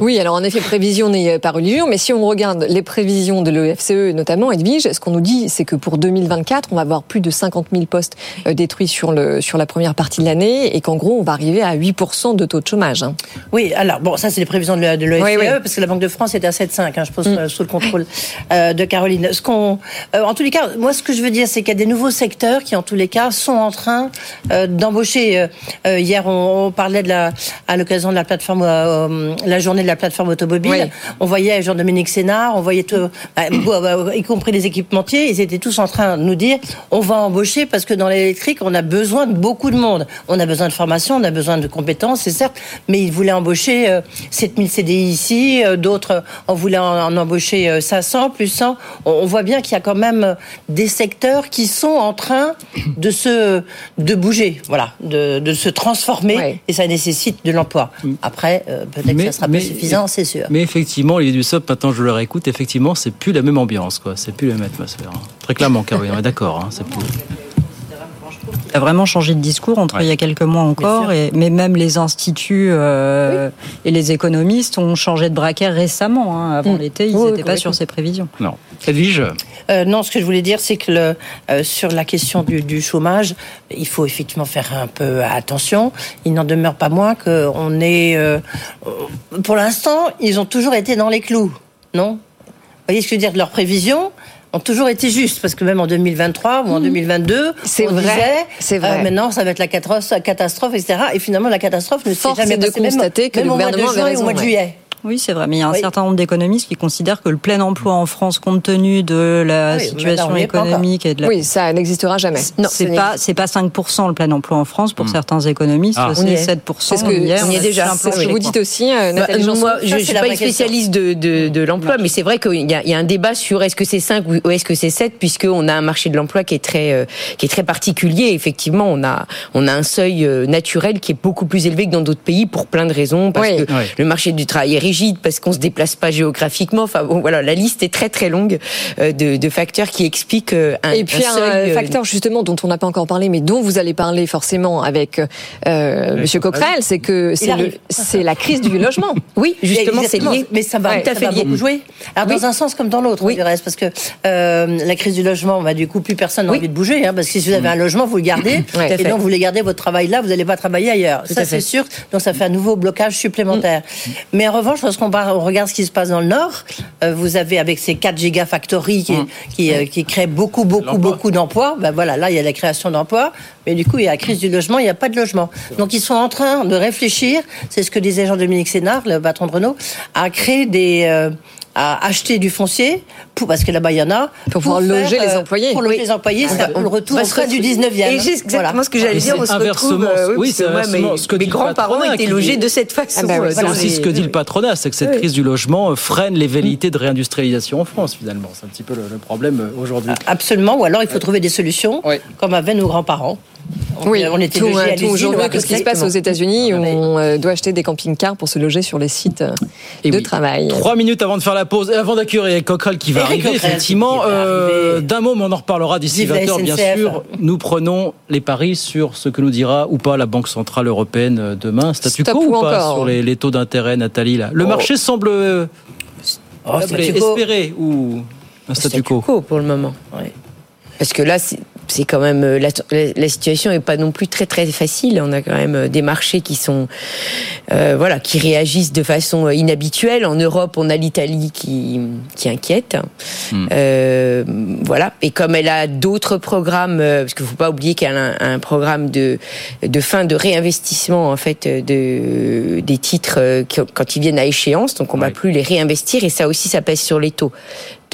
[SPEAKER 3] Oui, alors en effet, prévision n'est pas religion, mais si on regarde les prévisions de l'EFCE notamment, Edwige, ce qu'on nous dit, c'est que pour 2024, on va avoir plus de 50 000 postes euh, détruits sur, le, sur la première partie de l'année et qu'en gros, on va arriver à 8% de taux de chômage. hein.
[SPEAKER 2] Oui, alors bon, ça c'est les prévisions de l'OFCE, l'OFCE,
[SPEAKER 3] Oui, oui.
[SPEAKER 2] parce que la Banque de France est à 7,5, hein, je pense, euh, sous le contrôle euh, de Caroline. Ce qu'on, euh, en tous les cas, moi ce que je veux dire, c'est qu'il y a des nouveaux secteurs qui, en tous les cas, sont en train euh, d'embaucher. Euh, euh, hier, on, on parlait de la, à l'occasion de la plateforme, euh, euh, la journée de la plateforme automobile,
[SPEAKER 3] Oui.
[SPEAKER 2] on voyait Jean-Dominique Sénard, on voyait tout, bah, [CLEARS THROAT] bon, bah, y compris les équipementiers, ils étaient tous en train de nous dire, on va embaucher parce que dans l'électrique, on a besoin de beaucoup de monde. On a besoin de formation, on a besoin de compétences, c'est certes, mais ils voulaient embaucher euh, 7000 CDI ici, euh, d'autres euh, en voulaient en, embaucher euh, 500, plus 100. On, voit bien qu'il y a quand même euh, des secteurs qui sont en train de se, de bouger, voilà, de, de se transformer, et ça nécessite de l'emploi. Après, euh, peut-être que ça sera pas suffisant, c'est sûr.
[SPEAKER 1] Mais effectivement, Olivier Dussopt, maintenant je le réécoute, effectivement, c'est plus la même ambiance, quoi. C'est plus la même atmosphère. hein. Très clairement, Caroline, on est d'accord. hein, c'est plus-
[SPEAKER 5] Il a vraiment changé de discours entre il y a quelques mois encore, et, mais même les instituts euh, et les économistes ont changé de braquet récemment. hein. Avant
[SPEAKER 2] Mm.
[SPEAKER 5] l'été, ils
[SPEAKER 2] Oui,
[SPEAKER 5] n'étaient pas sur ces prévisions.
[SPEAKER 1] Non. Edwige?
[SPEAKER 2] Euh, non, ce que je voulais dire, c'est que le, euh, sur la question du, du chômage, il faut effectivement faire un peu attention. Il n'en demeure pas moins qu'on est... euh, pour l'instant, ils ont toujours été dans les clous, non? Vous voyez ce que je veux dire? Leurs prévisions ont toujours été justes, parce que même en 2023 ou en 2022,
[SPEAKER 3] C'est
[SPEAKER 2] on
[SPEAKER 3] vrai,
[SPEAKER 2] disait,
[SPEAKER 3] c'est vrai.
[SPEAKER 2] euh, maintenant ça va être la catastrophe, etc. Et finalement, la catastrophe ne s'est jamais
[SPEAKER 3] de
[SPEAKER 2] même-
[SPEAKER 5] constater que
[SPEAKER 2] même
[SPEAKER 5] le
[SPEAKER 2] au mois de
[SPEAKER 5] gouvernement avait
[SPEAKER 2] juin et au mois de
[SPEAKER 5] ouais.
[SPEAKER 2] juillet.
[SPEAKER 5] Oui, c'est vrai, mais il y a un
[SPEAKER 2] Oui.
[SPEAKER 5] certain nombre d'économistes qui considèrent que le plein emploi en France, compte tenu de la
[SPEAKER 3] oui,
[SPEAKER 5] situation économique et de la...
[SPEAKER 3] Oui, ça n'existera jamais. Non,
[SPEAKER 5] c'est pas c'est pas 5% le plein emploi en France pour certains économistes,
[SPEAKER 3] Ah.
[SPEAKER 5] C'est
[SPEAKER 3] est.
[SPEAKER 5] 7%.
[SPEAKER 3] C'est ce que-
[SPEAKER 5] hier,
[SPEAKER 3] on y est
[SPEAKER 5] a
[SPEAKER 3] déjà. C'est ce que vous dites aussi, euh,
[SPEAKER 12] Bah,
[SPEAKER 3] Nathalie
[SPEAKER 12] moi,
[SPEAKER 3] Ça,
[SPEAKER 12] je ne suis pas une spécialiste de, de, de l'emploi, mais c'est vrai qu'il y, a- il y a un débat sur est-ce que c'est 5 ou est-ce que c'est 7, puisqu'on a un marché de l'emploi qui est très euh, qui est très particulier. Effectivement, on a on a un seuil euh, naturel qui est beaucoup plus élevé que dans d'autres pays pour plein de raisons, parce que le marché du travail est rigide, parce qu'on se déplace pas géographiquement. Enfin bon, voilà, la liste est très très longue euh, de, de facteurs qui expliquent euh, un,
[SPEAKER 3] Et puis
[SPEAKER 12] un seuil, euh,
[SPEAKER 3] facteur justement dont on n'a pas encore parlé, mais dont vous allez parler forcément avec euh, Monsieur Coquerel, c'est que c'est la crise du logement. [LAUGHS]
[SPEAKER 12] Oui, justement, c'est lié.
[SPEAKER 2] Mais ça va,
[SPEAKER 12] Ouais,
[SPEAKER 2] ça va beaucoup jouer. Alors,
[SPEAKER 12] Oui.
[SPEAKER 2] dans un sens comme dans l'autre, du reste, parce que euh, la crise du logement, bah, du coup, plus personne n'a envie de bouger, hein, parce que si vous avez un logement, vous le gardez, [COUGHS]
[SPEAKER 12] Tout à
[SPEAKER 2] et
[SPEAKER 12] fait.
[SPEAKER 2] donc vous voulez garder votre travail là, vous n'allez pas travailler ailleurs.
[SPEAKER 12] Tout
[SPEAKER 2] ça,
[SPEAKER 12] à fait.
[SPEAKER 2] c'est sûr. Donc, ça fait un nouveau blocage supplémentaire. Mais en revanche, lorsqu'on regarde ce qui se passe dans le Nord, euh, vous avez avec ces 4 gigafactories qui, qui, euh, qui créent beaucoup, beaucoup, beaucoup d'emplois, ben voilà, là, il y a la création d'emplois, mais du coup, il y a la crise du logement, il n'y a pas de logement. Donc, ils sont en train de réfléchir, c'est ce que disait Jean-Dominique Sénard, le patron de Renault, à créer des... euh, à acheter du foncier pour parce que là-bas il y en a
[SPEAKER 3] Pour pouvoir loger les employés.
[SPEAKER 2] pour loger les employés c'est le retour au train du 19e
[SPEAKER 12] Et c'est exactement ce que j'allais dire. On se retrouve,
[SPEAKER 1] inversement-
[SPEAKER 12] euh,
[SPEAKER 1] oui, c'est
[SPEAKER 12] moi,
[SPEAKER 1] inversement
[SPEAKER 12] mes,
[SPEAKER 1] ce que
[SPEAKER 12] mes grands-parents étaient logés
[SPEAKER 1] dit-
[SPEAKER 12] de cette façon.
[SPEAKER 3] Ah bah ouais,
[SPEAKER 12] euh,
[SPEAKER 1] C'est aussi ce que dit le patronat, c'est que cette
[SPEAKER 12] Oui.
[SPEAKER 1] crise du logement euh, freine les velléités de réindustrialisation en France, finalement. C'est un petit peu le, le problème euh, aujourd'hui.
[SPEAKER 2] Absolument, ou alors il faut trouver des solutions, comme avaient nos grands-parents.
[SPEAKER 3] Oui,
[SPEAKER 2] on était
[SPEAKER 3] tout, euh, tout aujourd'hui ce qui se passe aux. États-Unis où on euh, doit acheter des camping-cars pour se loger sur les sites euh,
[SPEAKER 1] Et
[SPEAKER 3] de
[SPEAKER 1] oui.
[SPEAKER 3] travail.
[SPEAKER 1] Trois minutes avant de faire la pause, et avant d'accueillir Coquerel qui va
[SPEAKER 2] Eric
[SPEAKER 1] arriver,
[SPEAKER 2] Coquerel
[SPEAKER 1] effectivement. euh, D'un mot, mais on en reparlera d'ici
[SPEAKER 2] Vive la
[SPEAKER 1] 20h, bien sûr. Nous prenons les paris sur ce que nous dira ou pas la Banque Centrale Européenne demain. Statu quo
[SPEAKER 3] ou
[SPEAKER 1] ou pas
[SPEAKER 3] encore
[SPEAKER 1] sur les, les taux d'intérêt, Nathalie là? Le
[SPEAKER 2] Oh.
[SPEAKER 1] marché semble
[SPEAKER 2] Oh,
[SPEAKER 1] semblait
[SPEAKER 2] statu quo.
[SPEAKER 1] espérer ou un statu quo?
[SPEAKER 12] pour le moment. Parce que là, c'est quand même euh, la, la- la situation est pas non plus très très facile. On a quand même euh, des marchés qui sont euh, voilà qui réagissent de façon inhabituelle. En Europe, on a l'Italie qui qui inquiète.
[SPEAKER 16] Hmm.
[SPEAKER 12] Euh, voilà. Et comme elle a d'autres programmes, parce qu'il faut pas oublier qu'elle a un, un programme de de fin de réinvestissement en fait de des titres quand ils viennent à échéance. Donc on va plus les réinvestir et ça aussi ça pèse sur les taux.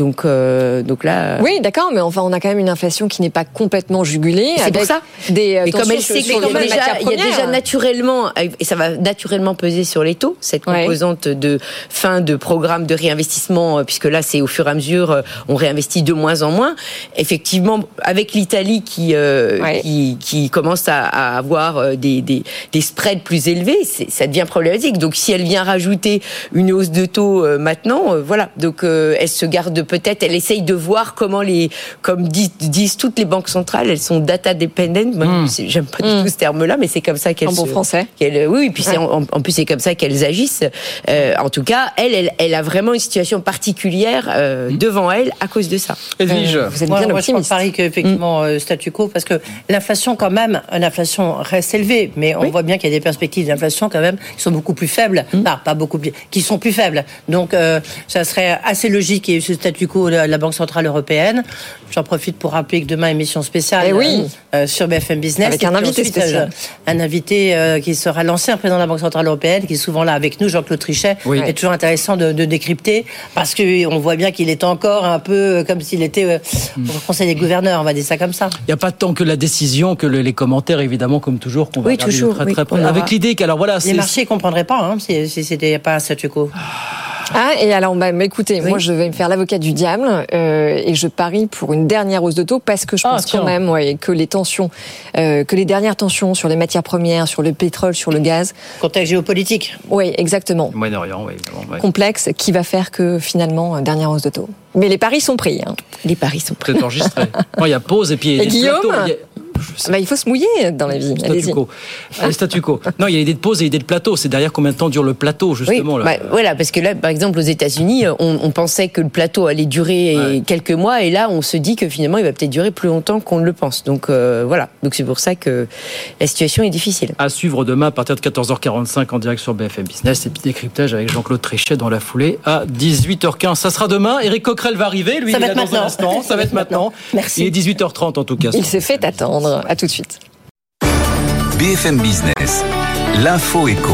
[SPEAKER 12] Donc euh, donc là.
[SPEAKER 3] Oui, d'accord, mais enfin, on a quand même une inflation qui n'est pas complètement jugulée.
[SPEAKER 12] C'est pour
[SPEAKER 3] avec
[SPEAKER 12] ça.
[SPEAKER 3] Des, euh,
[SPEAKER 12] Mais comme elle sait qu'il y, a déjà-
[SPEAKER 3] matières
[SPEAKER 12] il y a déjà
[SPEAKER 3] premières.
[SPEAKER 12] naturellement, et ça va naturellement peser sur les taux, cette
[SPEAKER 3] Ouais.
[SPEAKER 12] composante de fin de programme de réinvestissement, euh, puisque là, c'est au fur et à mesure, euh, on réinvestit de moins en moins. Effectivement, avec l'Italie qui, euh, qui, qui commence à, à avoir euh, des, des, des spreads plus élevés, ça devient problématique. Donc, si elle vient rajouter une hausse de taux euh, maintenant, euh, voilà. Donc, euh, elle se garde peut-être, elle essaye de voir comment les, comme disent, disent toutes les banques centrales, elles sont data dependent. Moi, c'est- J'aime pas du tout ce terme-là, mais c'est comme ça qu'elles
[SPEAKER 3] En bon
[SPEAKER 12] se-
[SPEAKER 3] français.
[SPEAKER 12] qu'elles- oui, et puis c'est
[SPEAKER 3] Ouais.
[SPEAKER 12] en, en plus c'est comme ça qu'elles agissent. Euh, en tout cas, elle, elle, elle a vraiment une situation particulière euh, devant elle à cause de ça.
[SPEAKER 1] Edwige.
[SPEAKER 2] Euh, moi, moi, je parie qu'effectivement, euh, statu quo, parce que l'inflation, quand même, l'inflation reste élevée, mais on voit bien qu'il y a des perspectives d'inflation, quand même, qui sont beaucoup plus faibles. Non, pas beaucoup plus, qui sont plus faibles. Donc, euh, ça serait assez logique qu'il y ait eu ce statu quo de la Banque Centrale Européenne. J'en profite pour rappeler que demain, émission spéciale
[SPEAKER 3] Eh oui.
[SPEAKER 2] euh, sur BFM Business.
[SPEAKER 3] Avec
[SPEAKER 2] Et
[SPEAKER 3] un invité
[SPEAKER 2] ensuite,
[SPEAKER 3] spécial.
[SPEAKER 2] euh, un invité euh, qui sera l'ancien président de la Banque Centrale Européenne, qui est souvent là avec nous, Jean-Claude Trichet.
[SPEAKER 1] Oui.
[SPEAKER 2] C'est toujours intéressant de, de décrypter, parce qu'on voit bien qu'il est encore un peu euh, comme s'il était euh, au Conseil des gouverneurs, on va dire ça comme ça.
[SPEAKER 1] Il n'y a pas tant que la décision que le- les commentaires, évidemment, comme toujours, qu'on va
[SPEAKER 2] Oui, toujours,
[SPEAKER 1] très
[SPEAKER 2] oui.
[SPEAKER 1] très
[SPEAKER 2] aura-
[SPEAKER 1] Avec l'idée qu'alors voilà,
[SPEAKER 2] Les marchés ne comprendraient pas hein, si, si c'était pas un statu quo.
[SPEAKER 3] Ah, et alors, bah, bah, écoutez, moi, je vais me faire l'avocat du diable euh, et je parie pour une dernière hausse de taux parce que je
[SPEAKER 2] Ah,
[SPEAKER 3] pense quand même ouais, que les tensions, euh, que les dernières tensions sur les matières premières, sur le pétrole, sur le gaz.
[SPEAKER 2] Contexte géopolitique.
[SPEAKER 3] Oui, exactement.
[SPEAKER 1] Moyen-Orient, oui, ouais.
[SPEAKER 3] Complexe qui va faire que finalement, euh, dernière hausse de taux. Mais les paris sont pris. Hein.
[SPEAKER 12] Les paris sont
[SPEAKER 1] C'est enregistré. Il y a pause et puis il y a
[SPEAKER 3] Et
[SPEAKER 1] des
[SPEAKER 3] Guillaume
[SPEAKER 1] plateaux. Il y a-
[SPEAKER 3] Bah, il faut se mouiller dans la vie.
[SPEAKER 1] Statu quo. Allez, statu quo. Non, il y a l'idée de pause et l'idée de plateau. C'est derrière combien de temps dure le plateau, justement.
[SPEAKER 12] Oui,
[SPEAKER 1] là.
[SPEAKER 12] bah, voilà, parce que là, par exemple, aux États-Unis, on, on pensait que le plateau allait durer quelques mois, et là, on se dit que finalement, il va peut-être durer plus longtemps qu'on ne le pense. Donc euh, voilà, donc c'est pour ça que la situation est difficile.
[SPEAKER 1] À suivre demain à partir de 14h45 en direct sur BFM Business et puis décryptage avec Jean-Claude Trichet dans la foulée à 18h15. Ça sera demain. Eric Coquerel va arriver. Lui,
[SPEAKER 2] Ça
[SPEAKER 1] il
[SPEAKER 2] va
[SPEAKER 1] est dans un
[SPEAKER 2] maintenant.
[SPEAKER 1] instant. Ça va être [LAUGHS] maintenant.
[SPEAKER 2] Merci.
[SPEAKER 1] Il est 18h30 en tout cas.
[SPEAKER 3] Il s'est fait attendre. À tout de suite.
[SPEAKER 14] BFM Business, l'info éco.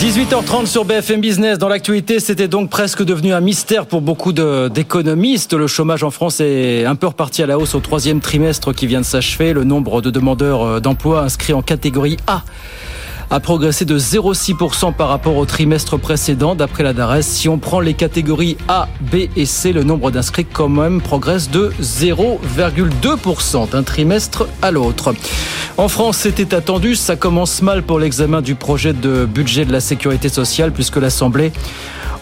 [SPEAKER 1] 18h30 sur BFM Business. Dans l'actualité, c'était donc presque devenu un mystère pour beaucoup d'économistes. Le chômage en France est un peu reparti à la hausse au troisième trimestre qui vient de s'achever. Le nombre de demandeurs euh, d'emploi inscrits en catégorie A a progressé de 0,6% par rapport au trimestre précédent, d'après la DARES. Si on prend les catégories A, B et C, le nombre d'inscrits quand même progresse de 0,2% d'un trimestre à l'autre. En France, c'était attendu, ça commence mal pour l'examen du projet de budget de la sécurité sociale, puisque l'Assemblée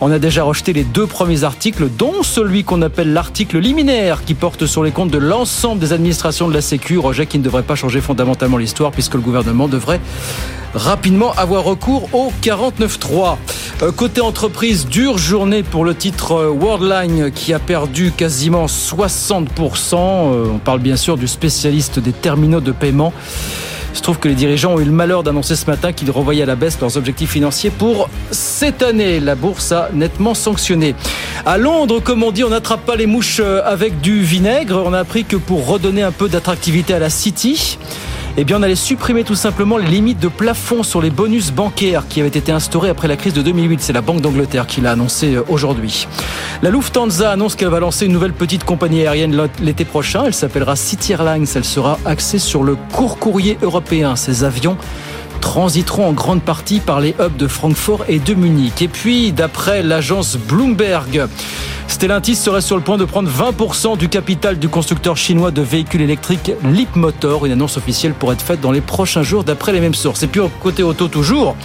[SPEAKER 1] on a déjà rejeté les deux premiers articles, dont celui qu'on appelle l'article liminaire, qui porte sur les comptes de l'ensemble des administrations de la Sécu, rejet qui ne devrait pas changer fondamentalement l'histoire, puisque le gouvernement devrait rapidement avoir recours au 49.3. Euh, côté entreprise, dure journée pour le titre euh, Worldline qui a perdu quasiment 60%. Euh, on parle bien sûr du spécialiste des terminaux de paiement. Se trouve que les dirigeants ont eu le malheur d'annoncer ce matin qu'ils revoyaient à la baisse leurs objectifs financiers pour cette année. La bourse a nettement sanctionné. À Londres, comme on dit, on n'attrape pas les mouches euh, avec du vinaigre. On a appris que pour redonner un peu d'attractivité à la City, eh bien, on allait supprimer tout simplement les limites de plafond sur les bonus bancaires qui avaient été instaurés après la crise de 2008. C'est la Banque d'Angleterre qui l'a annoncé euh, aujourd'hui. La Lufthansa annonce qu'elle va lancer une nouvelle petite compagnie aérienne l'été prochain. Elle s'appellera City Airlines. Elle sera axée sur le court courrier européen. Ces avions transiteront en grande partie par les hubs de Francfort et de Munich. Et puis, d'après l'agence Bloomberg, Stellantis serait sur le point de prendre 20% du capital du constructeur chinois de véhicules électriques Leapmotor. Une annonce officielle pourrait être faite dans les prochains jours d'après les mêmes sources. Et puis côté auto toujours,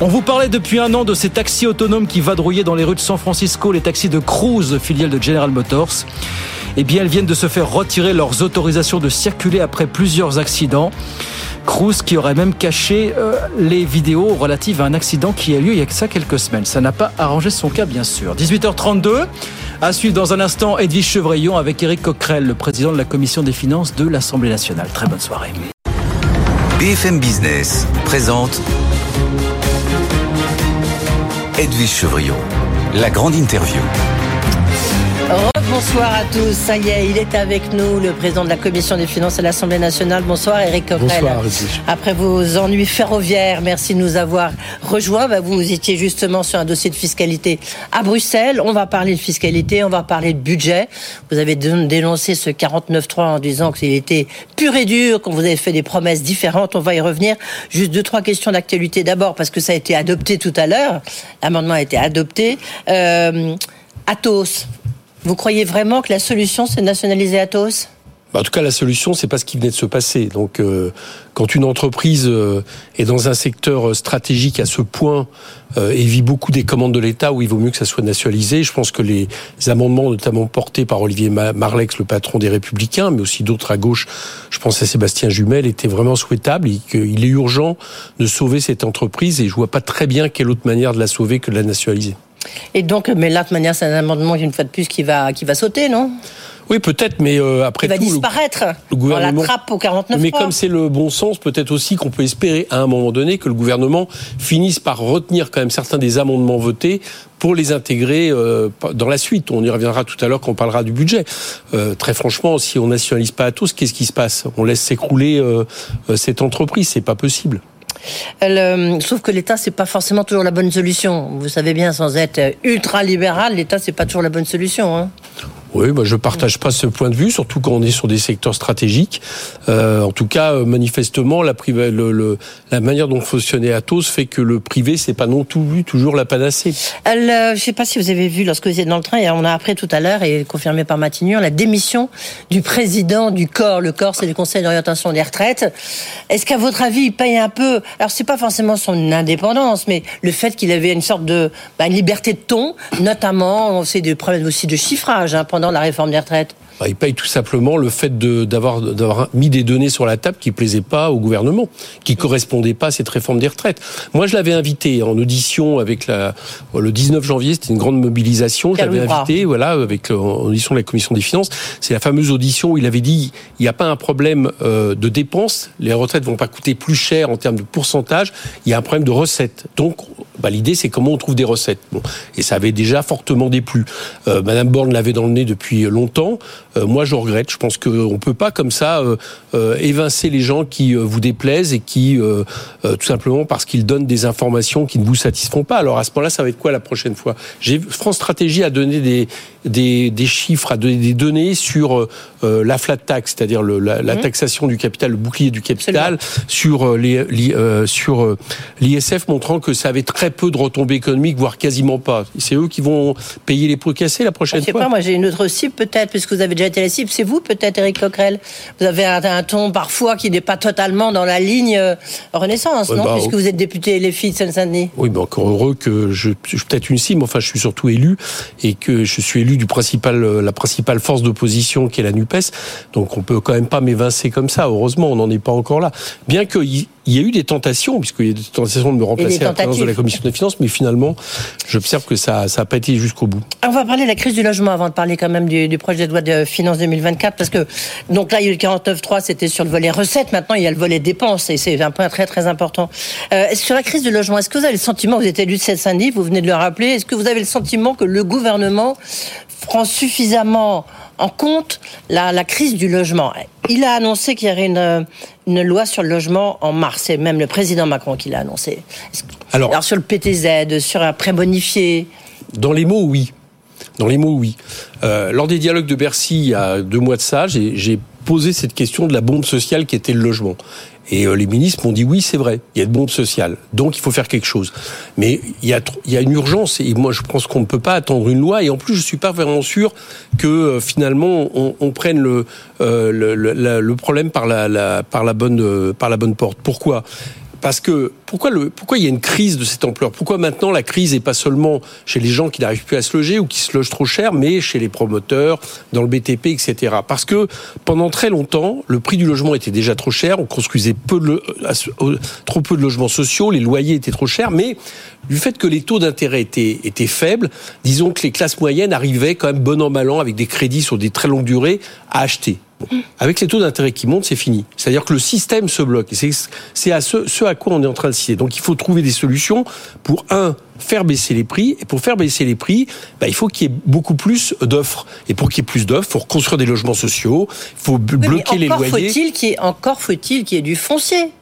[SPEAKER 1] on vous parlait depuis un an de ces taxis autonomes qui vadrouillaient dans les rues de San Francisco, les taxis de Cruise, filiale de General Motors. Eh bien, elles viennent de se faire retirer leurs autorisations de circuler après plusieurs accidents. Cruz qui aurait même caché euh, les vidéos relatives à un accident qui a lieu il y a que ça quelques semaines. Ça n'a pas arrangé son cas, bien sûr. 18h32. À suivre dans un instant Edwige Chevrillon avec Éric Coquerel, le président de la commission des finances de l'Assemblée nationale. Très bonne soirée.
[SPEAKER 14] BFM Business présente Edwige Chevrillon, la grande interview.
[SPEAKER 2] Bonsoir à tous. Ça y est, il est avec nous, le président de la Commission des finances à l'Assemblée nationale. Bonsoir, Eric Coquerel.
[SPEAKER 16] Bonsoir,
[SPEAKER 2] Après vos ennuis ferroviaires, merci de nous avoir rejoints. Bah, vous étiez justement sur un dossier de fiscalité à Bruxelles. On va parler de fiscalité, on va parler de budget. Vous avez dénoncé ce 49.3 en disant qu'il était pur et dur, qu'on vous avez fait des promesses différentes. On va y revenir. Juste deux, trois questions d'actualité. D'abord, parce que ça a été adopté tout à l'heure. L'amendement a été adopté. Euh, Athos, vous croyez vraiment que la solution, c'est de nationaliser Atos?
[SPEAKER 16] Bah, en tout cas, la solution, c'est pas ce qui venait de se passer. Donc, euh, quand une entreprise euh, est dans un secteur euh, stratégique à ce point et vit beaucoup des commandes de l'État, où il vaut mieux que ça soit nationalisé, je pense que les amendements, notamment portés par Olivier Marlex, le patron des Républicains, mais aussi d'autres à gauche, je pense à Sébastien Jumel, étaient vraiment souhaitables et qu'il est urgent de sauver cette entreprise. Et je vois pas très bien quelle autre manière de la sauver que de la nationaliser.
[SPEAKER 2] Et donc, mais là, de manière, c'est un amendement, une fois de plus, qui va, qui va sauter, non?
[SPEAKER 16] Oui, peut-être, mais euh, après
[SPEAKER 2] Il va disparaître. Le, gouvernement. On l'attrape au 49
[SPEAKER 16] Mais comme c'est le bon sens, peut-être aussi qu'on peut espérer à un moment donné que le gouvernement finisse par retenir quand même certains des amendements votés pour les intégrer euh, dans la suite. On y reviendra tout à l'heure quand on parlera du budget. Euh, très franchement, si on nationalise pas à tous, qu'est-ce qui se passe? On laisse s'écrouler cette entreprise, c'est pas possible.
[SPEAKER 2] Euh, sauf que l'État, c'est pas forcément toujours la bonne solution. Vous savez bien, sans être ultra libéral, l'État, c'est pas toujours la bonne solution. Hein.
[SPEAKER 16] Oui, bah, je partage pas ce point de vue, surtout quand on est sur des secteurs stratégiques. Euh, en tout cas, euh, manifestement, la, manière dont fonctionnait Atos fait que le privé, c'est pas non plus toujours la panacée.
[SPEAKER 2] Euh, je sais pas si vous avez vu lorsque vous étiez dans le train, on a appris tout à l'heure et confirmé par Matignon la démission du président du corps. Le corps, c'est le Conseil d'orientation des retraites. Est-ce qu'à votre avis, il paye un peu? Alors, c'est pas forcément son indépendance, mais le fait qu'il avait une sorte de bah, liberté de ton, notamment, c'est des problèmes aussi de chiffrage hein, pendant la réforme des retraites
[SPEAKER 16] bah, il paye tout simplement le fait d'avoir mis des données sur la table qui plaisaient pas au gouvernement, qui correspondaient pas à cette réforme des retraites. Moi, je l'avais invité en audition avec la le 19 janvier, c'était une grande mobilisation. Je l'avais invité, voilà, avec en audition de la commission des finances. C'est la fameuse audition où il avait dit il n'y a pas un problème euh, de dépenses, les retraites vont pas coûter plus cher en termes de pourcentage, il y a un problème de recettes. Donc, bah, l'idée c'est comment on trouve des recettes. Bon, et ça avait déjà fortement déplu. Euh, Madame Borne l'avait dans le nez depuis longtemps. Euh, moi, je regrette. Je pense qu'on ne peut pas comme ça euh, évincer les gens qui vous déplaisent et qui, tout simplement parce qu'ils donnent des informations qui ne vous satisfont pas. Alors à ce moment-là, ça va être quoi la prochaine fois? France Stratégie a donné des, des, des, chiffres, a donné des données sur la flat tax, c'est-à-dire la, la, mmh. taxation du capital, le bouclier du capital, sur les, sur l'ISF, montrant que ça avait très peu de retombées économiques, voire quasiment pas. C'est eux qui vont payer les pots cassés la prochaine
[SPEAKER 2] je sais
[SPEAKER 16] fois.
[SPEAKER 2] Pas, moi j'ai une autre cible peut-être, puisque vous avez déjà été la cible. C'est vous peut-être, Eric Coquerel. Vous avez un, ton parfois qui n'est pas totalement dans la ligne euh, Renaissance, non? bah, Puisque vous êtes député les filles de Seine-Saint-Denis.
[SPEAKER 16] Oui, mais encore heureux que je, je suis peut-être une cible, enfin je suis surtout élu et que je suis élu du principal, euh, la principale force d'opposition qui est la Nupes. Donc on peut quand même pas m'évincer comme ça. Heureusement, on n'en est pas encore là. Bien qu'il il y a eu des tentations, puisqu'il y a eu des tentations de me remplacer à la présidence de la commission des finances, mais finalement, j'observe que ça n'a pas été jusqu'au bout.
[SPEAKER 2] On va parler de la crise du logement avant de parler quand même du, projet de loi de finances 2024, parce que donc là, il y a eu le 49.3, c'était sur le volet recettes, maintenant il y a le volet dépenses, et c'est un point très très important. Euh, sur la crise du logement, est-ce que vous avez le sentiment, vous êtes élu de cette samedi, vous venez de le rappeler, est-ce que vous avez le sentiment que le gouvernement prend suffisamment en compte la, la crise du logement il a annoncé qu'il y aurait une, une, loi sur le logement en mars. C'est même le président Macron qui l'a annoncé. Alors, Alors, sur le PTZ, sur un prêt bonifié.
[SPEAKER 16] Dans les mots, oui. Dans les mots, oui. Euh, lors des dialogues de Bercy, il y a deux mois de ça, j'ai posé cette question de la bombe sociale qui était le logement. Et euh, les ministres m'ont dit oui, c'est vrai, il y a de bombes sociales, donc il faut faire quelque chose. Mais il y a, il y a une urgence et moi je pense qu'on ne peut pas attendre une loi. Et en plus, je suis pas vraiment sûr que euh, finalement on, prenne le, euh, le, le, problème par la, par la bonne par la bonne porte. Pourquoi? Parce que pourquoi, pourquoi il y a une crise de cette ampleur? Pourquoi maintenant la crise n'est pas seulement chez les gens qui n'arrivent plus à se loger ou qui se logent trop cher, mais chez les promoteurs, dans le BTP, etc. Parce que pendant très longtemps, le prix du logement était déjà trop cher, on construisait peu de, trop peu de logements sociaux, les loyers étaient trop chers, mais du fait que les taux d'intérêt étaient, étaient faibles, disons que les classes moyennes arrivaient quand même bon an mal an avec des crédits sur des très longues durées à acheter. Avec les taux d'intérêt qui montent, c'est fini. C'est-à-dire que le système se bloque. C'est à ce, ce, à quoi on est en train de citer. Donc il faut trouver des solutions pour, un, faire baisser les prix. Et pour faire baisser les prix, bah, il faut qu'il y ait beaucoup plus d'offres. Et pour qu'il y ait plus d'offres, il faut reconstruire des logements sociaux, il faut bloquer les loyers.
[SPEAKER 2] Faut-il qu'il y ait, encore faut-il qu'il y ait du foncier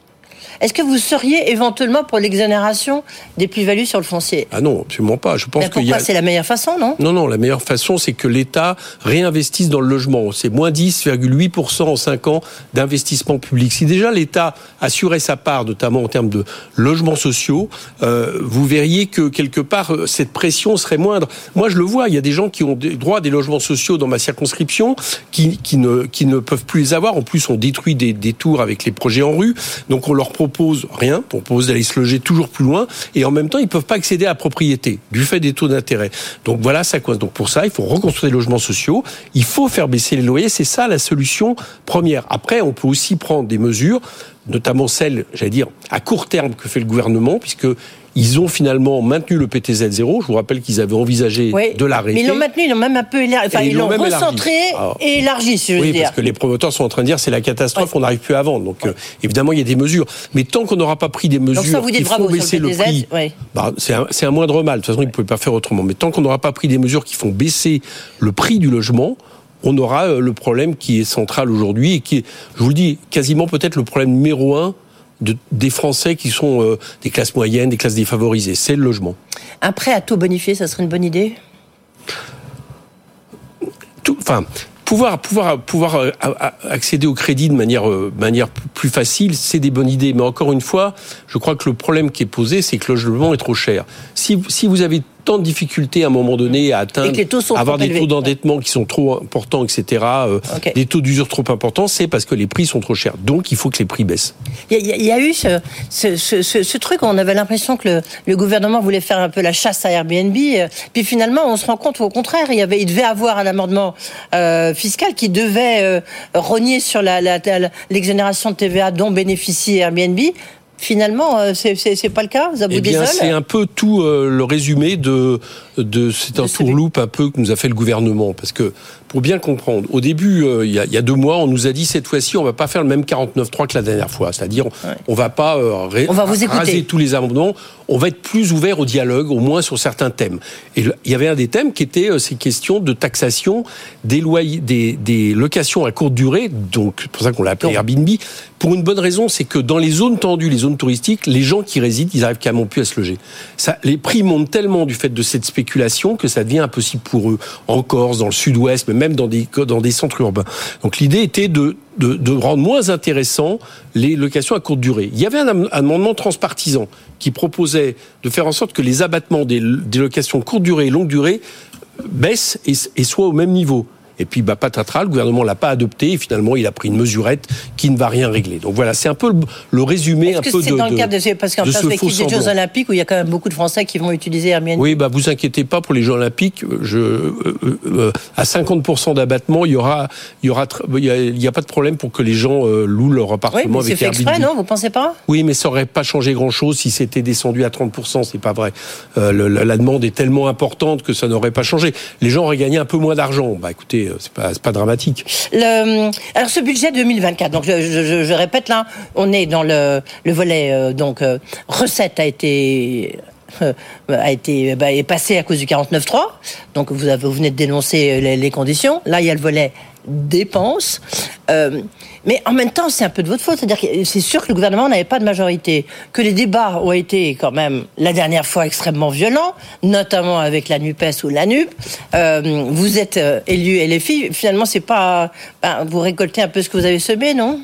[SPEAKER 2] est-ce que vous seriez éventuellement pour l'exonération des plus-values sur le foncier?
[SPEAKER 16] Ah non, absolument pas. Je pense
[SPEAKER 2] que a... c'est la meilleure façon, non?
[SPEAKER 16] Non, non, la meilleure façon, c'est que l'État réinvestisse dans le logement. C'est moins 10,8% en 5 ans d'investissement public. Si déjà l'État assurait sa part, notamment en termes de logements sociaux, euh, vous verriez que quelque part, euh, cette pression serait moindre. Moi, je le vois, il y a des gens qui ont droit à des logements sociaux dans ma circonscription qui, qui, ne, qui ne peuvent plus les avoir. En plus, on détruit des, des tours avec les projets en rue. Donc, on leur propose propose rien, propose d'aller se loger toujours plus loin, et en même temps, ils ne peuvent pas accéder à la propriété du fait des taux d'intérêt. Donc voilà, ça coince. Donc pour ça, il faut reconstruire des logements sociaux, il faut faire baisser les loyers, c'est ça la solution première. Après, on peut aussi prendre des mesures notamment celles, j'allais dire, à court terme que fait le gouvernement, puisque ils ont finalement maintenu le PTZ 0. Je vous rappelle qu'ils avaient envisagé de l'arrêter.
[SPEAKER 2] Mais ils l'ont maintenu, ils l'ont même un peu élargi. Enfin, ils l'ont recentré et élargi, si je
[SPEAKER 16] oui,
[SPEAKER 2] veux dire.
[SPEAKER 16] parce que les promoteurs sont en train de dire c'est la catastrophe, on n'arrive plus à vendre. Donc, euh, évidemment, il y a des mesures. Mais tant qu'on n'aura pas pris des mesures
[SPEAKER 2] vous
[SPEAKER 16] qui
[SPEAKER 2] font
[SPEAKER 16] baisser
[SPEAKER 2] le,
[SPEAKER 16] le prix, bah, c'est un, un, moindre mal. De toute façon, ils ne pouvaient pas faire autrement. Mais tant qu'on n'aura pas pris des mesures qui font baisser le prix du logement, on aura euh, le problème qui est central aujourd'hui et qui est, je vous le dis, quasiment peut-être le problème numéro un de, des Français qui sont euh, des classes moyennes, des classes défavorisées. C'est le logement.
[SPEAKER 2] Un prêt à taux bonifié, ça serait une bonne idée?
[SPEAKER 16] Tout, Enfin, pouvoir, pouvoir, pouvoir euh, accéder au crédit de manière, euh, manière plus facile, c'est des bonnes idées. Mais encore une fois, je crois que le problème qui est posé, c'est que le logement est trop cher. Si, si vous avez tant de difficultés à un moment donné à atteindre, avoir des taux d'endettement qui sont trop importants, etc., euh, okay. des taux d'usure trop importants, c'est parce que les prix sont trop chers. Donc, il faut que les prix baissent.
[SPEAKER 2] Il y, y, a eu ce, ce, ce, ce truc, on avait l'impression que le, le, gouvernement voulait faire un peu la chasse à Airbnb, puis finalement, on se rend compte au contraire, il, y avait, il devait avoir un amendement euh, fiscal qui devait euh, rogner sur l'exonération de TVA dont bénéficie Airbnb. Finalement, euh, c'est pas le cas,
[SPEAKER 16] eh bien, c'est un peu tout euh, le résumé de, de c'est un tourloupe un peu que nous a fait le gouvernement, parce que pour bien comprendre, au début, euh, il, y a, il, y a, deux mois, on nous a dit cette fois-ci, on va pas faire le même 49.3 que la dernière fois, c'est-à-dire ouais. on va pas euh, ré,
[SPEAKER 2] on va vous
[SPEAKER 16] raser tous les amendements, on va être plus ouvert au dialogue, au moins sur certains thèmes. Et le, il y avait un des thèmes qui était euh, ces questions de taxation des loyers, des, des locations à courte durée, donc c'est pour ça qu'on l'a appelé Airbnb. Pour une bonne raison, c'est que dans les zones tendues, les zones touristiques, les gens qui résident, ils arrivent carrément plus à se loger. Ça, les prix montent tellement du fait de cette spéculation que ça devient impossible pour eux, en Corse, dans le sud-ouest, mais même dans des, centres urbains. Donc l'idée était de, rendre moins intéressant les locations à courte durée. Il y avait un, amendement transpartisan qui proposait de faire en sorte que les abattements des, des locations courte durée et longue durée baissent et soient au même niveau. Et puis, bah, patatras, le gouvernement l'a pas adopté et finalement, il a pris une mesurette qui ne va rien régler. Donc voilà, c'est un peu le, le résumé un
[SPEAKER 2] que
[SPEAKER 16] peu
[SPEAKER 2] de. dans le cadre de parce qu'en perspective des Jeux Olympiques où il y a quand même beaucoup de Français qui vont utiliser Airbnb.
[SPEAKER 16] Oui, bah vous inquiétez pas pour les Jeux Olympiques. Je, euh, euh, à 50% d'abattement, il y aura, il y aura, il y, a, pas de problème pour que les gens euh, louent leur appartement
[SPEAKER 2] oui,
[SPEAKER 16] avec
[SPEAKER 2] fait
[SPEAKER 16] Airbnb.
[SPEAKER 2] exprès, non Vous pensez pas?
[SPEAKER 16] Oui, mais ça aurait pas changé grand chose si c'était descendu à 30%. C'est pas vrai. Euh, le, la demande est tellement importante que ça n'aurait pas changé. Les gens auraient gagné un peu moins d'argent. Bah écoutez, pas, c'est pas dramatique.
[SPEAKER 2] Le, alors ce budget 2024, donc je, répète là, on est dans le, le volet euh, donc euh, recette a été euh, a été bah, est passé à cause du 49.3. Donc vous, venez de dénoncer les, conditions. Là, il y a le volet dépenses. Euh, mais en même temps, c'est un peu de votre faute. C'est-à-dire que c'est sûr que le gouvernement n'avait pas de majorité, que les débats ont été quand même la dernière fois extrêmement violents, notamment avec la Nupes ou la Nup. Euh, vous êtes euh, élu LFI. Finalement, c'est pas ben, vous récoltez un peu ce que vous avez semé, non?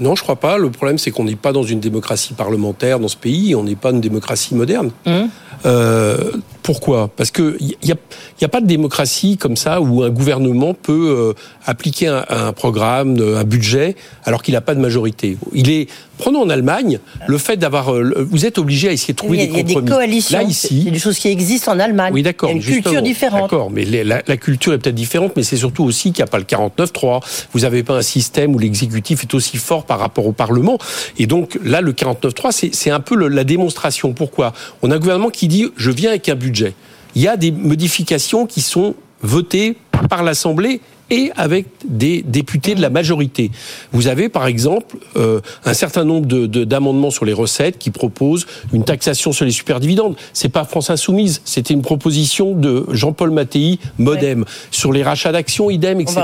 [SPEAKER 16] Non, je crois pas. Le problème, c'est qu'on n'est pas dans une démocratie parlementaire dans ce pays. On n'est pas une démocratie moderne.
[SPEAKER 2] Mmh.
[SPEAKER 16] Euh, pourquoi? Parce que il n'y a, y a, pas de démocratie comme ça où un gouvernement peut euh, appliquer un, un, programme, un budget, alors qu'il n'a pas de majorité. Il est Prenons en Allemagne le fait d'avoir. Euh, vous êtes obligé à essayer de trouver
[SPEAKER 2] des
[SPEAKER 16] compromis.
[SPEAKER 2] Il y a des coalitions.
[SPEAKER 16] Là ici,
[SPEAKER 2] c'est des choses qui existent en Allemagne.
[SPEAKER 16] Oui, d'accord.
[SPEAKER 2] Il y a une culture différente.
[SPEAKER 16] D'accord, mais les, la, la, culture est peut-être différente, mais c'est surtout aussi qu'il n'y a pas le 49-3. Vous n'avez pas un système où l'exécutif est aussi fort par rapport au Parlement. Et donc là, le 49-3, c'est un peu le, la démonstration. Pourquoi? On a un gouvernement qui dit je viens avec un budget. Il y a des modifications qui sont votées par l'Assemblée et avec des députés de la majorité. Vous avez par exemple euh, un certain nombre d'amendements de, sur les recettes qui proposent une taxation sur les superdividendes. C'est pas France Insoumise, c'était une proposition de Jean-Paul Mattei, Modem, ouais. sur les rachats d'actions, idem, etc.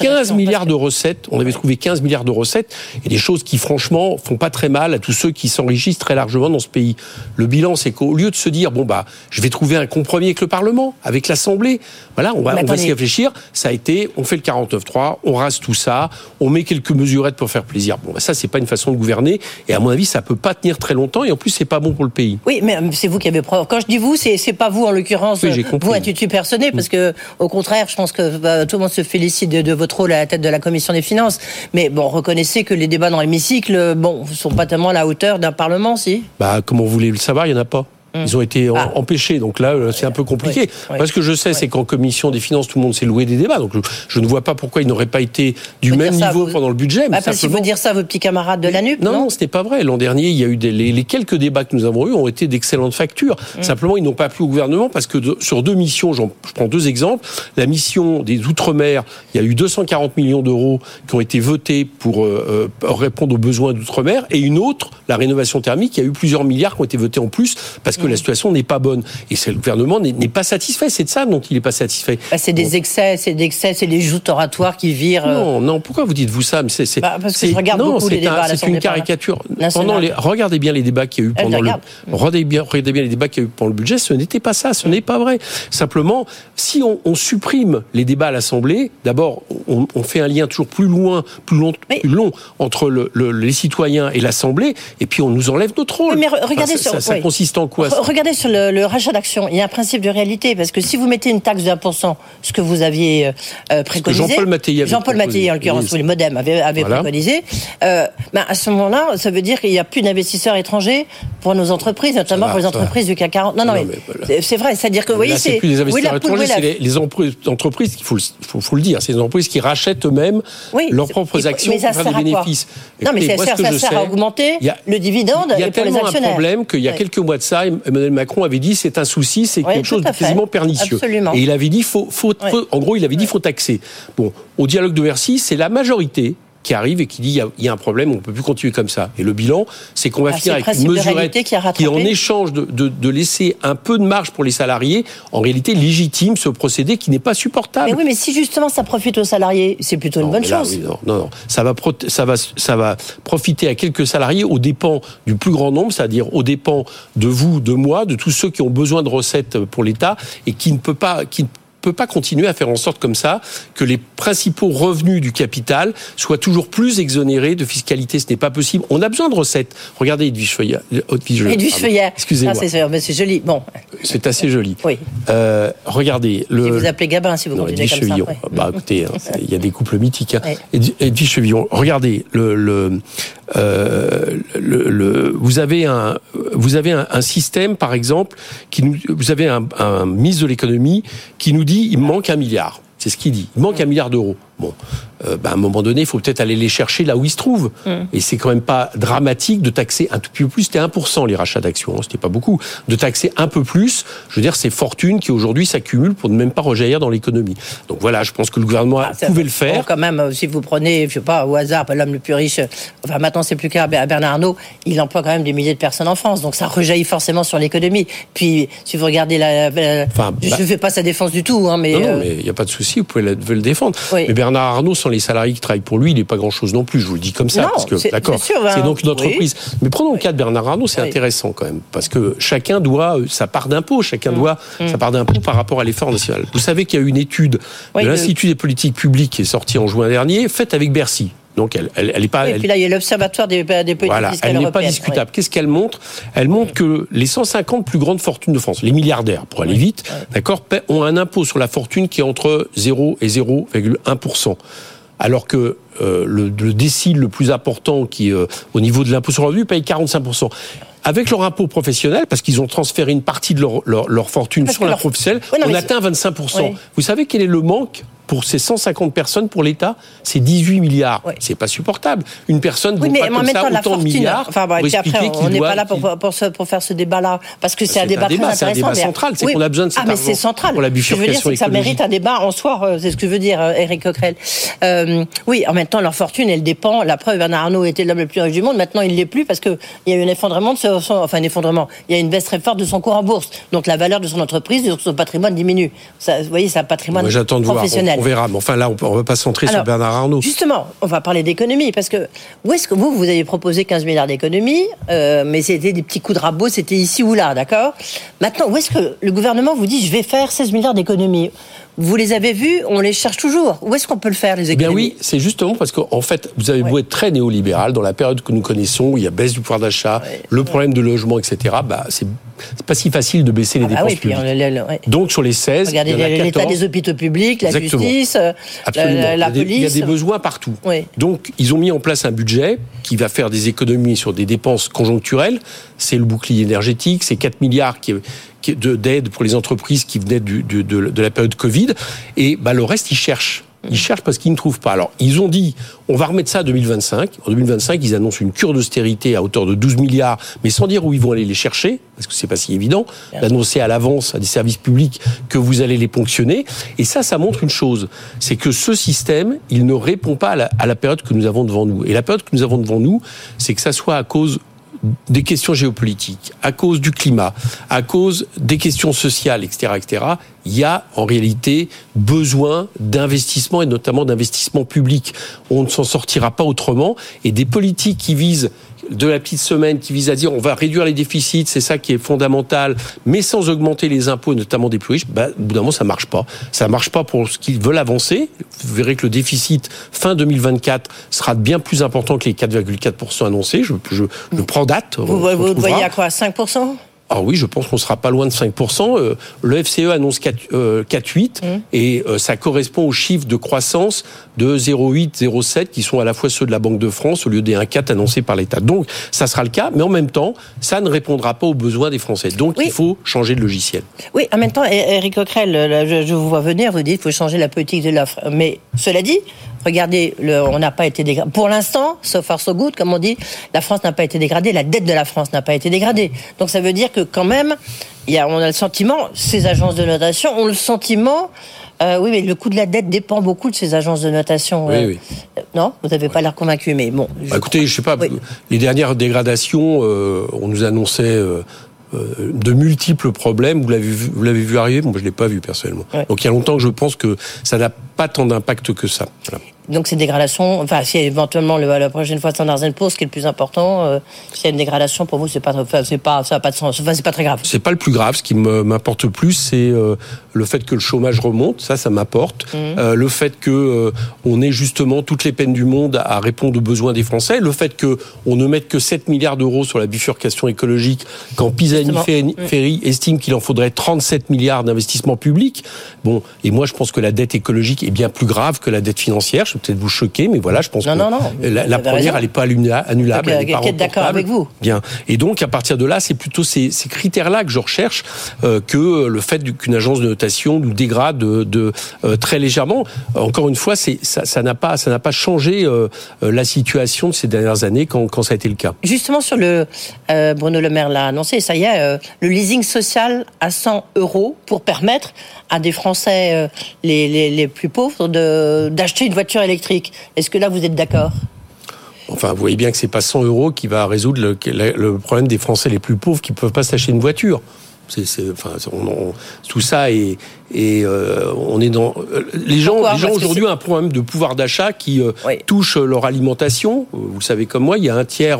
[SPEAKER 16] 15 milliards de recettes, on avait trouvé 15 milliards de recettes, et des choses qui franchement font pas très mal à tous ceux qui s'enrichissent très largement dans ce pays. Le bilan, c'est qu'au lieu de se dire bon bah je vais trouver un compromis avec le Parlement, avec l'Assemblée, voilà, on va, on va s'y réfléchir, ça a été on fait le 49-3, on rase tout ça, on met quelques mesurettes pour faire plaisir. Bon, bah ça, c'est pas une façon de gouverner, et à mon avis, ça peut pas tenir très longtemps, et en plus, c'est pas bon pour le pays.
[SPEAKER 2] Oui, mais c'est vous qui avez preuve. Quand je dis vous, c'est pas vous en l'occurrence,
[SPEAKER 16] oui,
[SPEAKER 2] vous intitulé personné, parce que au contraire, je pense que bah, tout le monde se félicite de, de, votre rôle à la tête de la commission des finances. Mais bon, reconnaissez que les débats dans l'hémicycle, bon, sont pas tellement à la hauteur d'un parlement, si?
[SPEAKER 16] Bah, comment vous voulez le savoir, il y en a pas. Ils ont été ah. empêchés, donc là, c'est un peu compliqué.
[SPEAKER 2] Oui,
[SPEAKER 16] Parce que je sais, oui. c'est qu'en commission des finances, tout le monde s'est loué des débats. Donc je, je ne vois pas pourquoi ils n'auraient pas été du même niveau
[SPEAKER 2] vous...
[SPEAKER 16] pendant le budget.
[SPEAKER 2] Parce qu'il faut dire ça à vos petits camarades de la NUP.
[SPEAKER 16] Non,
[SPEAKER 2] non,
[SPEAKER 16] non, ce n'est pas vrai. L'an dernier, il y a eu des, les, les, quelques débats que nous avons eus ont été d'excellentes factures. Mmh. Simplement, ils n'ont pas plu au gouvernement parce que de, sur deux missions, je prends deux exemples. La mission des Outre-mer, il y a eu 240 millions d'euros qui ont été votés pour euh, répondre aux besoins d'Outre-mer. Et une autre, la rénovation thermique, il y a eu plusieurs milliards qui ont été votés en plus parce que la situation n'est pas bonne. Et le gouvernement n'est pas satisfait. C'est de ça dont il n'est pas satisfait.
[SPEAKER 2] Bah, c'est des excès, c'est des excès, c'est des joutes oratoires qui virent. euh,
[SPEAKER 16] Non, non. Pourquoi vous dites vous ça Mais c'est
[SPEAKER 2] bah, parce que je regarde
[SPEAKER 16] non,
[SPEAKER 2] beaucoup les débats.
[SPEAKER 16] C'est une caricature. Pendant les, regardez bien les débats qu'il y a eu pendant le. Regardez bien, regardez bien les débats qu'il y a eu pendant le budget. Ce n'était pas ça. Ce n'est pas vrai. Simplement, si on, on supprime les débats à l'Assemblée, d'abord, on, on, fait un lien toujours plus loin, plus long, plus long entre le, le, les citoyens et l'Assemblée, et puis on nous enlève notre rôle.
[SPEAKER 2] Mais regardez
[SPEAKER 16] enfin, ça, ça,
[SPEAKER 2] oui.
[SPEAKER 16] consiste en quoi?
[SPEAKER 2] Regardez sur le, le rachat d'actions. Il y a un principe de réalité parce que si vous mettez une taxe de 1%, ce que vous aviez euh, préconisé,
[SPEAKER 16] Jean-Paul Mattei,
[SPEAKER 2] Jean-Paul Mattei en l'occurrence, oui, le MoDem avait, avait voilà. préconisé. Euh, ben à ce moment-là, ça veut dire qu'il n'y a plus d'investisseurs étrangers pour nos entreprises, notamment va, pour les entreprises du CAC 40. Non, non, non mais, mais voilà. c'est vrai. C'est-à-dire que vous voyez,
[SPEAKER 16] c'est plus les investisseurs étrangers, c'est les, les, entreprises, il faut, faut, faut, le dire, c'est les entreprises qui rachètent eux-mêmes oui, leurs propres actions pour faire des bénéfices.
[SPEAKER 2] Non, mais ça sert, ça sert à augmenter le dividende
[SPEAKER 16] Il y a tellement un problème qu'il y a quelques mois de ça, Emmanuel Macron avait dit c'est un souci, c'est quelque chose de quasiment pernicieux.
[SPEAKER 2] Absolument.
[SPEAKER 16] Et il avait dit faut, faut, faut en gros, il avait dit faut taxer. Bon, au dialogue de Bercy, c'est la majorité qui arrive et qui dit il y, y, a un problème, on ne peut plus continuer comme ça. Et le bilan, c'est qu'on va
[SPEAKER 2] ah,
[SPEAKER 16] finir avec une mesurette qui, qui, en échange de, de, de, laisser un peu de marge pour les salariés, en réalité légitime ce procédé qui n'est pas supportable.
[SPEAKER 2] Mais oui, mais si justement ça profite aux salariés, c'est plutôt une
[SPEAKER 16] non,
[SPEAKER 2] bonne
[SPEAKER 16] là,
[SPEAKER 2] chose.
[SPEAKER 16] Oui, non, non, non, ça va, ça va, ça va profiter à quelques salariés aux dépens du plus grand nombre, c'est-à-dire aux dépens de vous, de moi, de tous ceux qui ont besoin de recettes pour l'État et qui ne peut pas, qui peut pas continuer à faire en sorte comme ça que les principaux revenus du capital soient toujours plus exonérés de fiscalité. Ce n'est pas possible. On a besoin de recettes. Regardez Edwige Feuillard.
[SPEAKER 2] Edwige Feuillard.
[SPEAKER 16] Excusez-moi.
[SPEAKER 2] Ah, c'est joli. Bon.
[SPEAKER 16] C'est assez joli.
[SPEAKER 2] Oui.
[SPEAKER 16] Euh, regardez. Le...
[SPEAKER 2] Si vous appelez Gabin, si vous
[SPEAKER 16] non,
[SPEAKER 2] continuez
[SPEAKER 16] Edwige
[SPEAKER 2] comme
[SPEAKER 16] Chevillon.
[SPEAKER 2] ça.
[SPEAKER 16] Ouais. Bah, écoutez, [LAUGHS] il y a des couples mythiques. Hein. Ouais. Edwige Chevillon. Regardez, le, le, euh, le, le, vous avez un, vous avez un, un, système, par exemple, qui nous, vous avez un, un ministre de l'économie qui nous dit il me manque un milliard. C'est ce qu'il dit. Il manque un milliard d'euros. Bon, euh, bah, à un moment donné, il faut peut-être aller les chercher là où ils se trouvent. Mm. Et c'est quand même pas dramatique de taxer un tout petit peu plus. C'était 1% les rachats d'actions, hein, c'était pas beaucoup. De taxer un peu plus, je veux dire, ces fortunes qui aujourd'hui s'accumulent pour ne même pas rejaillir dans l'économie. Donc voilà, je pense que le gouvernement ah, pouvait le faire.
[SPEAKER 2] Bon, quand même, si vous prenez, je sais pas, au hasard, l'homme le plus riche, enfin maintenant c'est plus qu'à Bernard Arnault, il emploie quand même des milliers de personnes en France. Donc ça rejaillit forcément sur l'économie. Puis si vous regardez la, la enfin, je ne bah, fais pas sa défense du tout, hein, mais
[SPEAKER 16] non, non, mais il n'y a pas de souci, vous pouvez le, le défendre.
[SPEAKER 2] Oui.
[SPEAKER 16] Mais Bernard Bernard Arnault, sans les salariés qui travaillent pour lui, il n'est pas grand-chose non plus. Je vous le dis comme ça,
[SPEAKER 2] Non,
[SPEAKER 16] parce que
[SPEAKER 2] c'est-
[SPEAKER 16] d'accord,
[SPEAKER 2] hein.
[SPEAKER 16] c'est donc une
[SPEAKER 2] Oui.
[SPEAKER 16] entreprise. Mais prenons le cas de Bernard Arnault, c'est
[SPEAKER 2] Oui.
[SPEAKER 16] intéressant quand même, parce que chacun doit euh, sa part d'impôt, chacun doit sa part d'impôt par rapport à l'effort national. Vous savez qu'il y a eu une étude
[SPEAKER 2] Oui,
[SPEAKER 16] de l'Institut des politiques publiques qui est sortie en juin dernier, faite avec Bercy. Donc elle, elle, elle est pas.
[SPEAKER 2] Et puis là, il y a l'Observatoire des, des politiques
[SPEAKER 16] voilà,
[SPEAKER 2] fiscales
[SPEAKER 16] elle n'est pas discutable. Qu'est-ce qu'elle montre? Elle montre que les 150 plus grandes fortunes de France, les milliardaires, pour aller vite, d'accord, ont un impôt sur la fortune qui est entre 0 et 0,1% alors que euh, le, le décile le plus important, qui euh, au niveau de l'impôt sur le revenu, paye 45% avec leur impôt professionnel, parce qu'ils ont transféré une partie de leur, leur, leur fortune
[SPEAKER 2] Parce
[SPEAKER 16] sur la
[SPEAKER 2] leur-
[SPEAKER 16] professionnelle,
[SPEAKER 2] Ouais,
[SPEAKER 16] on atteint 25
[SPEAKER 2] Ouais.
[SPEAKER 16] Vous savez quel est le manque pour ces 150 personnes pour l'État C'est 18 milliards. C'est pas supportable. Une personne
[SPEAKER 2] Oui, mais
[SPEAKER 16] pas
[SPEAKER 2] en
[SPEAKER 16] comme
[SPEAKER 2] même
[SPEAKER 16] ça
[SPEAKER 2] temps, la
[SPEAKER 16] autant de milliards
[SPEAKER 2] Enfin, puis après,
[SPEAKER 16] qu'il
[SPEAKER 2] on n'est pas là pour, pour, ce- pour faire ce débat-là, parce que c'est un
[SPEAKER 16] C'est
[SPEAKER 2] débat très
[SPEAKER 16] c'est un
[SPEAKER 2] intéressant.
[SPEAKER 16] débat
[SPEAKER 2] mais-
[SPEAKER 16] central, c'est qu'on a besoin de cet
[SPEAKER 2] Ah, mais c'est central.
[SPEAKER 16] pour la
[SPEAKER 2] Ce que je veux dire, c'est que ça mérite un débat en soi. euh, C'est ce que veut dire euh, Eric Coquerel. Euh, oui, en même temps, leur fortune, elle dépend. La preuve, Bernard Arnault était l'homme le plus riche du monde. Maintenant, il l'est plus parce que il y a eu un effondrement de son, enfin un effondrement. Il y a une baisse très forte de son cours en bourse. Donc la valeur de son entreprise, de son patrimoine diminue. Ça, vous voyez, c'est un patrimoine professionnel.
[SPEAKER 16] On, verra. Mais enfin, là, on ne va pas se centrer sur Bernard Arnault.
[SPEAKER 2] Justement, on va parler d'économie, parce que où est-ce que vous, vous avez proposé 15 milliards d'économies, euh, mais c'était des petits coups de rabot, c'était ici ou là, d'accord? Maintenant, où est-ce que le gouvernement vous dit, je vais faire 16 milliards d'économies Vous les avez vus, on les cherche toujours. Où est-ce qu'on peut le faire, les
[SPEAKER 16] Eh bien
[SPEAKER 2] économies
[SPEAKER 16] oui, c'est justement parce qu'en fait, vous avez beau être très néolibéral, dans la période que nous connaissons, où il y a baisse du pouvoir d'achat, le problème de logement, etc., bah, c'est pas si facile de baisser les
[SPEAKER 2] Ah bah
[SPEAKER 16] dépenses
[SPEAKER 2] oui, puis on
[SPEAKER 16] publiques.
[SPEAKER 2] le- le- ouais.
[SPEAKER 16] Donc sur les 16,
[SPEAKER 2] Regardez l'état
[SPEAKER 16] 14.
[SPEAKER 2] des hôpitaux publics, la
[SPEAKER 16] Exactement.
[SPEAKER 2] justice, euh,
[SPEAKER 16] Absolument.
[SPEAKER 2] la, la
[SPEAKER 16] il, y a des,
[SPEAKER 2] police.
[SPEAKER 16] il y a des besoins partout.
[SPEAKER 2] Oui.
[SPEAKER 16] Donc, ils ont mis en place un budget qui va faire des économies sur des dépenses conjoncturelles. C'est le bouclier énergétique, c'est 4 milliards qui, d'aide pour les entreprises qui venaient du- du- de, de la période Covid. Et bah, le reste, ils cherchent. Ils cherchent parce qu'ils ne trouvent pas. Alors, ils ont dit, on va remettre ça à 2025. En 2025, ils annoncent une cure d'austérité à hauteur de 12 milliards, mais sans dire où ils vont aller les chercher, parce que c'est pas si évident d'annoncer à l'avance à des services publics que vous allez les ponctionner. Et ça, ça montre une chose, c'est que ce système, il ne répond pas à la, à la période que nous avons devant nous. Et la période que nous avons devant nous, c'est que ça soit à cause des questions géopolitiques, à cause du climat, à cause des questions sociales, etc., etc., il y a en réalité besoin d'investissement et notamment d'investissement public. On ne s'en sortira pas autrement. Et des politiques qui visent de la petite semaine, qui visent à dire on va réduire les déficits, c'est ça qui est fondamental, mais sans augmenter les impôts, notamment des plus riches, bah, au bout d'un moment, ça marche pas. Ça marche pas pour ce qu'ils veulent avancer. Vous verrez que le déficit fin 2024 sera bien plus important que les 4,4% annoncés. Je, je, je prends date.
[SPEAKER 2] Vous, vous voyez à quoi 5%
[SPEAKER 16] Ah oui, je pense qu'on sera pas loin de 5%. Euh, Le FCE annonce 4, euh, 4,8 et euh, ça correspond aux chiffres de croissance de 0,8, 0,7 qui sont à la fois ceux de la Banque de France au lieu des 1,4 annoncés par l'État. Donc ça sera le cas, mais en même temps, ça ne répondra pas aux besoins des Français. Donc il faut changer de logiciel.
[SPEAKER 2] Oui, en même temps, Eric Coquerel, je vous vois venir, vous dites qu'il faut changer la politique de l'offre. Mais cela dit, regardez, le- on n'a pas été dégradé. Pour l'instant, so far so good, comme on dit, la France n'a pas été dégradée, la dette de la France n'a pas été dégradée. Donc ça veut dire que quand même, y a, on a le sentiment, ces agences de notation ont le sentiment, euh, oui, mais le coût de la dette dépend beaucoup de ces agences de notation.
[SPEAKER 16] Oui,
[SPEAKER 2] euh,
[SPEAKER 16] oui.
[SPEAKER 2] Non, vous n'avez pas l'air convaincu, mais bon.
[SPEAKER 16] Bah, écoutez, je sais pas, les dernières dégradations, euh, on nous annonçait euh, de multiples problèmes. Vous l'avez vu, vous l'avez vu arriver Moi, je l'ai pas vu personnellement. Donc il y a longtemps que je pense que ça n'a pas tant d'impact que ça. Voilà.
[SPEAKER 2] Donc ces dégradations, enfin si éventuellement le, la prochaine fois Standard Poor's, ce qui est le plus important, euh, s'il y a une dégradation pour vous, c'est pas, enfin, c'est pas, ça n'a pas de sens, enfin c'est pas très grave.
[SPEAKER 16] C'est pas le plus grave. Ce qui m'importe le plus, c'est euh, le fait que le chômage remonte. Ça, ça m'apporte.
[SPEAKER 2] Mhm.
[SPEAKER 16] Euh, le fait que euh, on ait justement toutes les peines du monde à répondre aux besoins des Français. Le fait que on ne mette que 7 milliards d'euros sur la bifurcation écologique, quand. Pisani-Ferry estime qu'il en faudrait 37 milliards d'investissements publics. Bon, et moi, je pense que la dette écologique est bien plus grave que la dette financière. Je peut-être vous choquer, mais voilà, je pense
[SPEAKER 2] Non,
[SPEAKER 16] que
[SPEAKER 2] non, non,
[SPEAKER 16] la, première,
[SPEAKER 2] raison.
[SPEAKER 16] elle n'est pas annula- annulable.
[SPEAKER 2] Donc,
[SPEAKER 16] elle n'est pas
[SPEAKER 2] d'accord avec vous.
[SPEAKER 16] Bien. Et donc, à partir de là, c'est plutôt ces, ces critères-là que je recherche euh, que le fait qu'une agence de notation nous dégrade de, de, euh, très légèrement. Encore une fois, c'est, ça, ça n'a pas, ça n'a pas changé euh, la situation de ces dernières années quand, quand ça a été le cas.
[SPEAKER 2] Justement sur le, Bruno Le Maire l'a annoncé, ça y est, le leasing social à 100 euros pour permettre à des Français les, les, les plus pauvres de, d'acheter une voiture électrique. Est-ce que là vous êtes d'accord?
[SPEAKER 16] Enfin, vous voyez bien que c'est pas 100 euros qui va résoudre le, problème des Français les plus pauvres qui ne peuvent pas s'acheter une voiture. C'est, c'est- enfin, on- on- tout ça et euh, on est dans euh, les gens,
[SPEAKER 2] Pourquoi?
[SPEAKER 16] les gens aujourd'hui ont un problème de pouvoir d'achat qui euh, touche leur alimentation. Vous le savez comme moi, il y a un tiers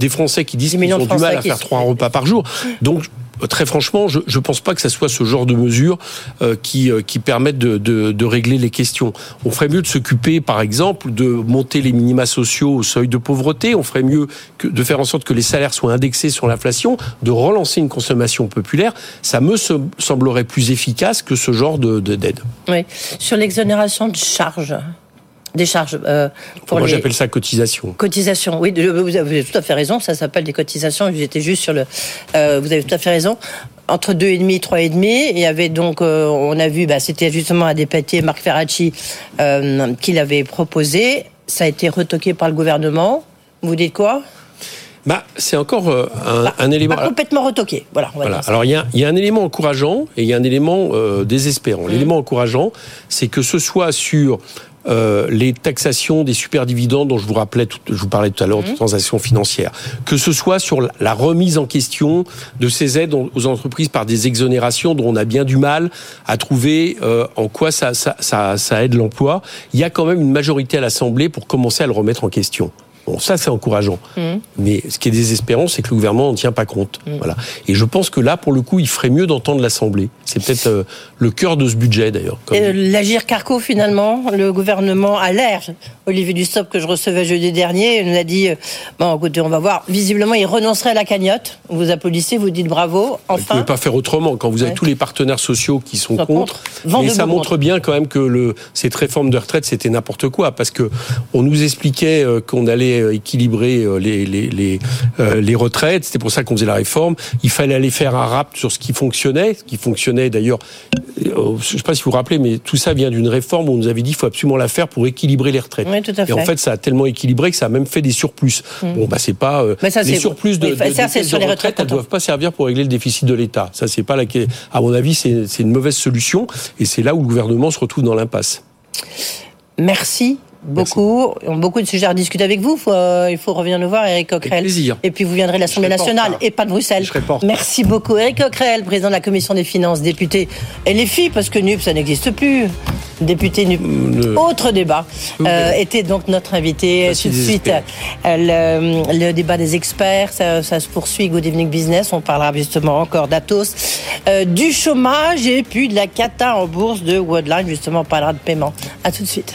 [SPEAKER 16] des Français qui disent qu'ils ont du mal à faire trois repas par jour. Donc Très franchement, je ne pense pas que ça soit ce genre de mesures euh, qui, euh, qui permettent de, régler les questions. On ferait mieux de s'occuper, par exemple, de monter les minima sociaux au seuil de pauvreté. On ferait mieux de faire en sorte que les salaires soient indexés sur l'inflation, de relancer une consommation populaire. Ça me se- semblerait plus efficace que ce genre de de- d'aide.
[SPEAKER 2] Oui. Sur l'exonération de charges, des charges euh, pour
[SPEAKER 16] Moi,
[SPEAKER 2] les
[SPEAKER 16] j'appelle ça cotisation.
[SPEAKER 2] cotisations. Oui, vous avez tout à fait raison. Ça s'appelle des cotisations. J'étais juste sur le. euh, vous avez tout à fait raison. Entre 2,5 et 3,5. Et il y avait donc, euh, on a vu, bah, c'était justement à dépater Marc Ferracci qui l'avait proposé. Ça a été retoqué par le gouvernement. Vous dites quoi?
[SPEAKER 16] Bah, c'est encore un, un élément.
[SPEAKER 2] Pas complètement retoqué. Voilà. on va
[SPEAKER 16] Voilà. Alors il y, a, il y a un élément encourageant et il y a un élément euh, désespérant.
[SPEAKER 2] Mmh.
[SPEAKER 16] L'élément encourageant, c'est que ce soit sur euh, les taxations des superdividendes dont je vous rappelais, tout- je vous parlais tout à l'heure
[SPEAKER 2] Mmh.
[SPEAKER 16] de transactions financières, que ce soit sur la- la remise en question de ces aides aux entreprises par des exonérations dont on a bien du mal à trouver euh, en quoi ça, ça, ça, ça aide l'emploi, il y a quand même une majorité à l'Assemblée pour commencer à le remettre en question. Bon, ça c'est encourageant. Mais ce qui est désespérant, c'est que le gouvernement n'en tient pas compte. Voilà. Et je pense que là, pour le coup, il ferait mieux d'entendre l'Assemblée. C'est peut-être euh, le cœur de ce budget, d'ailleurs.
[SPEAKER 2] L'Agir Carco, finalement, le gouvernement a l'air. Olivier Dussopt, que je recevais jeudi dernier, nous a dit euh, Bon, écoutez, on va voir. Visiblement, il renoncerait à la cagnotte. Vous applaudissez, vous dites bravo.
[SPEAKER 16] Vous ne
[SPEAKER 2] Enfin.
[SPEAKER 16] pouvez pas faire autrement quand vous avez
[SPEAKER 2] Ouais.
[SPEAKER 16] tous les partenaires sociaux qui sont
[SPEAKER 2] Sont
[SPEAKER 16] contre.
[SPEAKER 2] contre.
[SPEAKER 16] Mais ça montre bien quand même que le, cette réforme de retraite c'était n'importe quoi parce que on nous expliquait euh, qu'on allait euh, équilibrer euh, les les les, euh, les retraites. C'était pour ça qu'on faisait la réforme. Il fallait aller faire un rap sur ce qui fonctionnait, ce qui fonctionnait d'ailleurs. euh, Je ne sais pas si vous vous rappelez, mais tout ça vient d'une réforme où on nous avait dit qu'il faut absolument la faire pour équilibrer les retraites.
[SPEAKER 2] Oui, tout à
[SPEAKER 16] Et en
[SPEAKER 2] fait.
[SPEAKER 16] ça a tellement équilibré que ça a même fait des surplus.
[SPEAKER 2] Mm.
[SPEAKER 16] Bon, bah c'est pas euh,
[SPEAKER 2] Mais ça,
[SPEAKER 16] les surplus de,
[SPEAKER 2] oui,
[SPEAKER 16] de,
[SPEAKER 2] ça,
[SPEAKER 16] de
[SPEAKER 2] c'est
[SPEAKER 16] caisses
[SPEAKER 2] sur
[SPEAKER 16] de
[SPEAKER 2] les
[SPEAKER 16] retraite,
[SPEAKER 2] retraites
[SPEAKER 16] elles doivent pas servir pour régler le déficit de l'État. Ça, c'est pas la. À mon avis, c'est une mauvaise solution, et c'est là où le gouvernement se retrouve dans l'impasse.
[SPEAKER 2] Merci beaucoup. On a beaucoup de sujets à discuter avec vous. Faut, euh, il faut revenir nous voir, Eric Coquerel.
[SPEAKER 16] plaisir.
[SPEAKER 2] Et puis vous viendrez de l'Assemblée nationale
[SPEAKER 16] retard.
[SPEAKER 2] et pas de Bruxelles. Merci beaucoup, Eric Coquerel, président de la Commission des finances, député. Et les filles, parce que NUP, ça n'existe plus. Député NUP.
[SPEAKER 16] Euh,
[SPEAKER 2] Autre débat. Euh, était donc notre invité.
[SPEAKER 16] Merci,
[SPEAKER 2] Tout de suite, euh, le, le débat des experts, ça, ça se poursuit. Good Evening Business. On parlera justement encore d'Atos, euh, du chômage et puis de la cata en bourse de Worldline. Justement, on parlera de paiement. À tout de suite.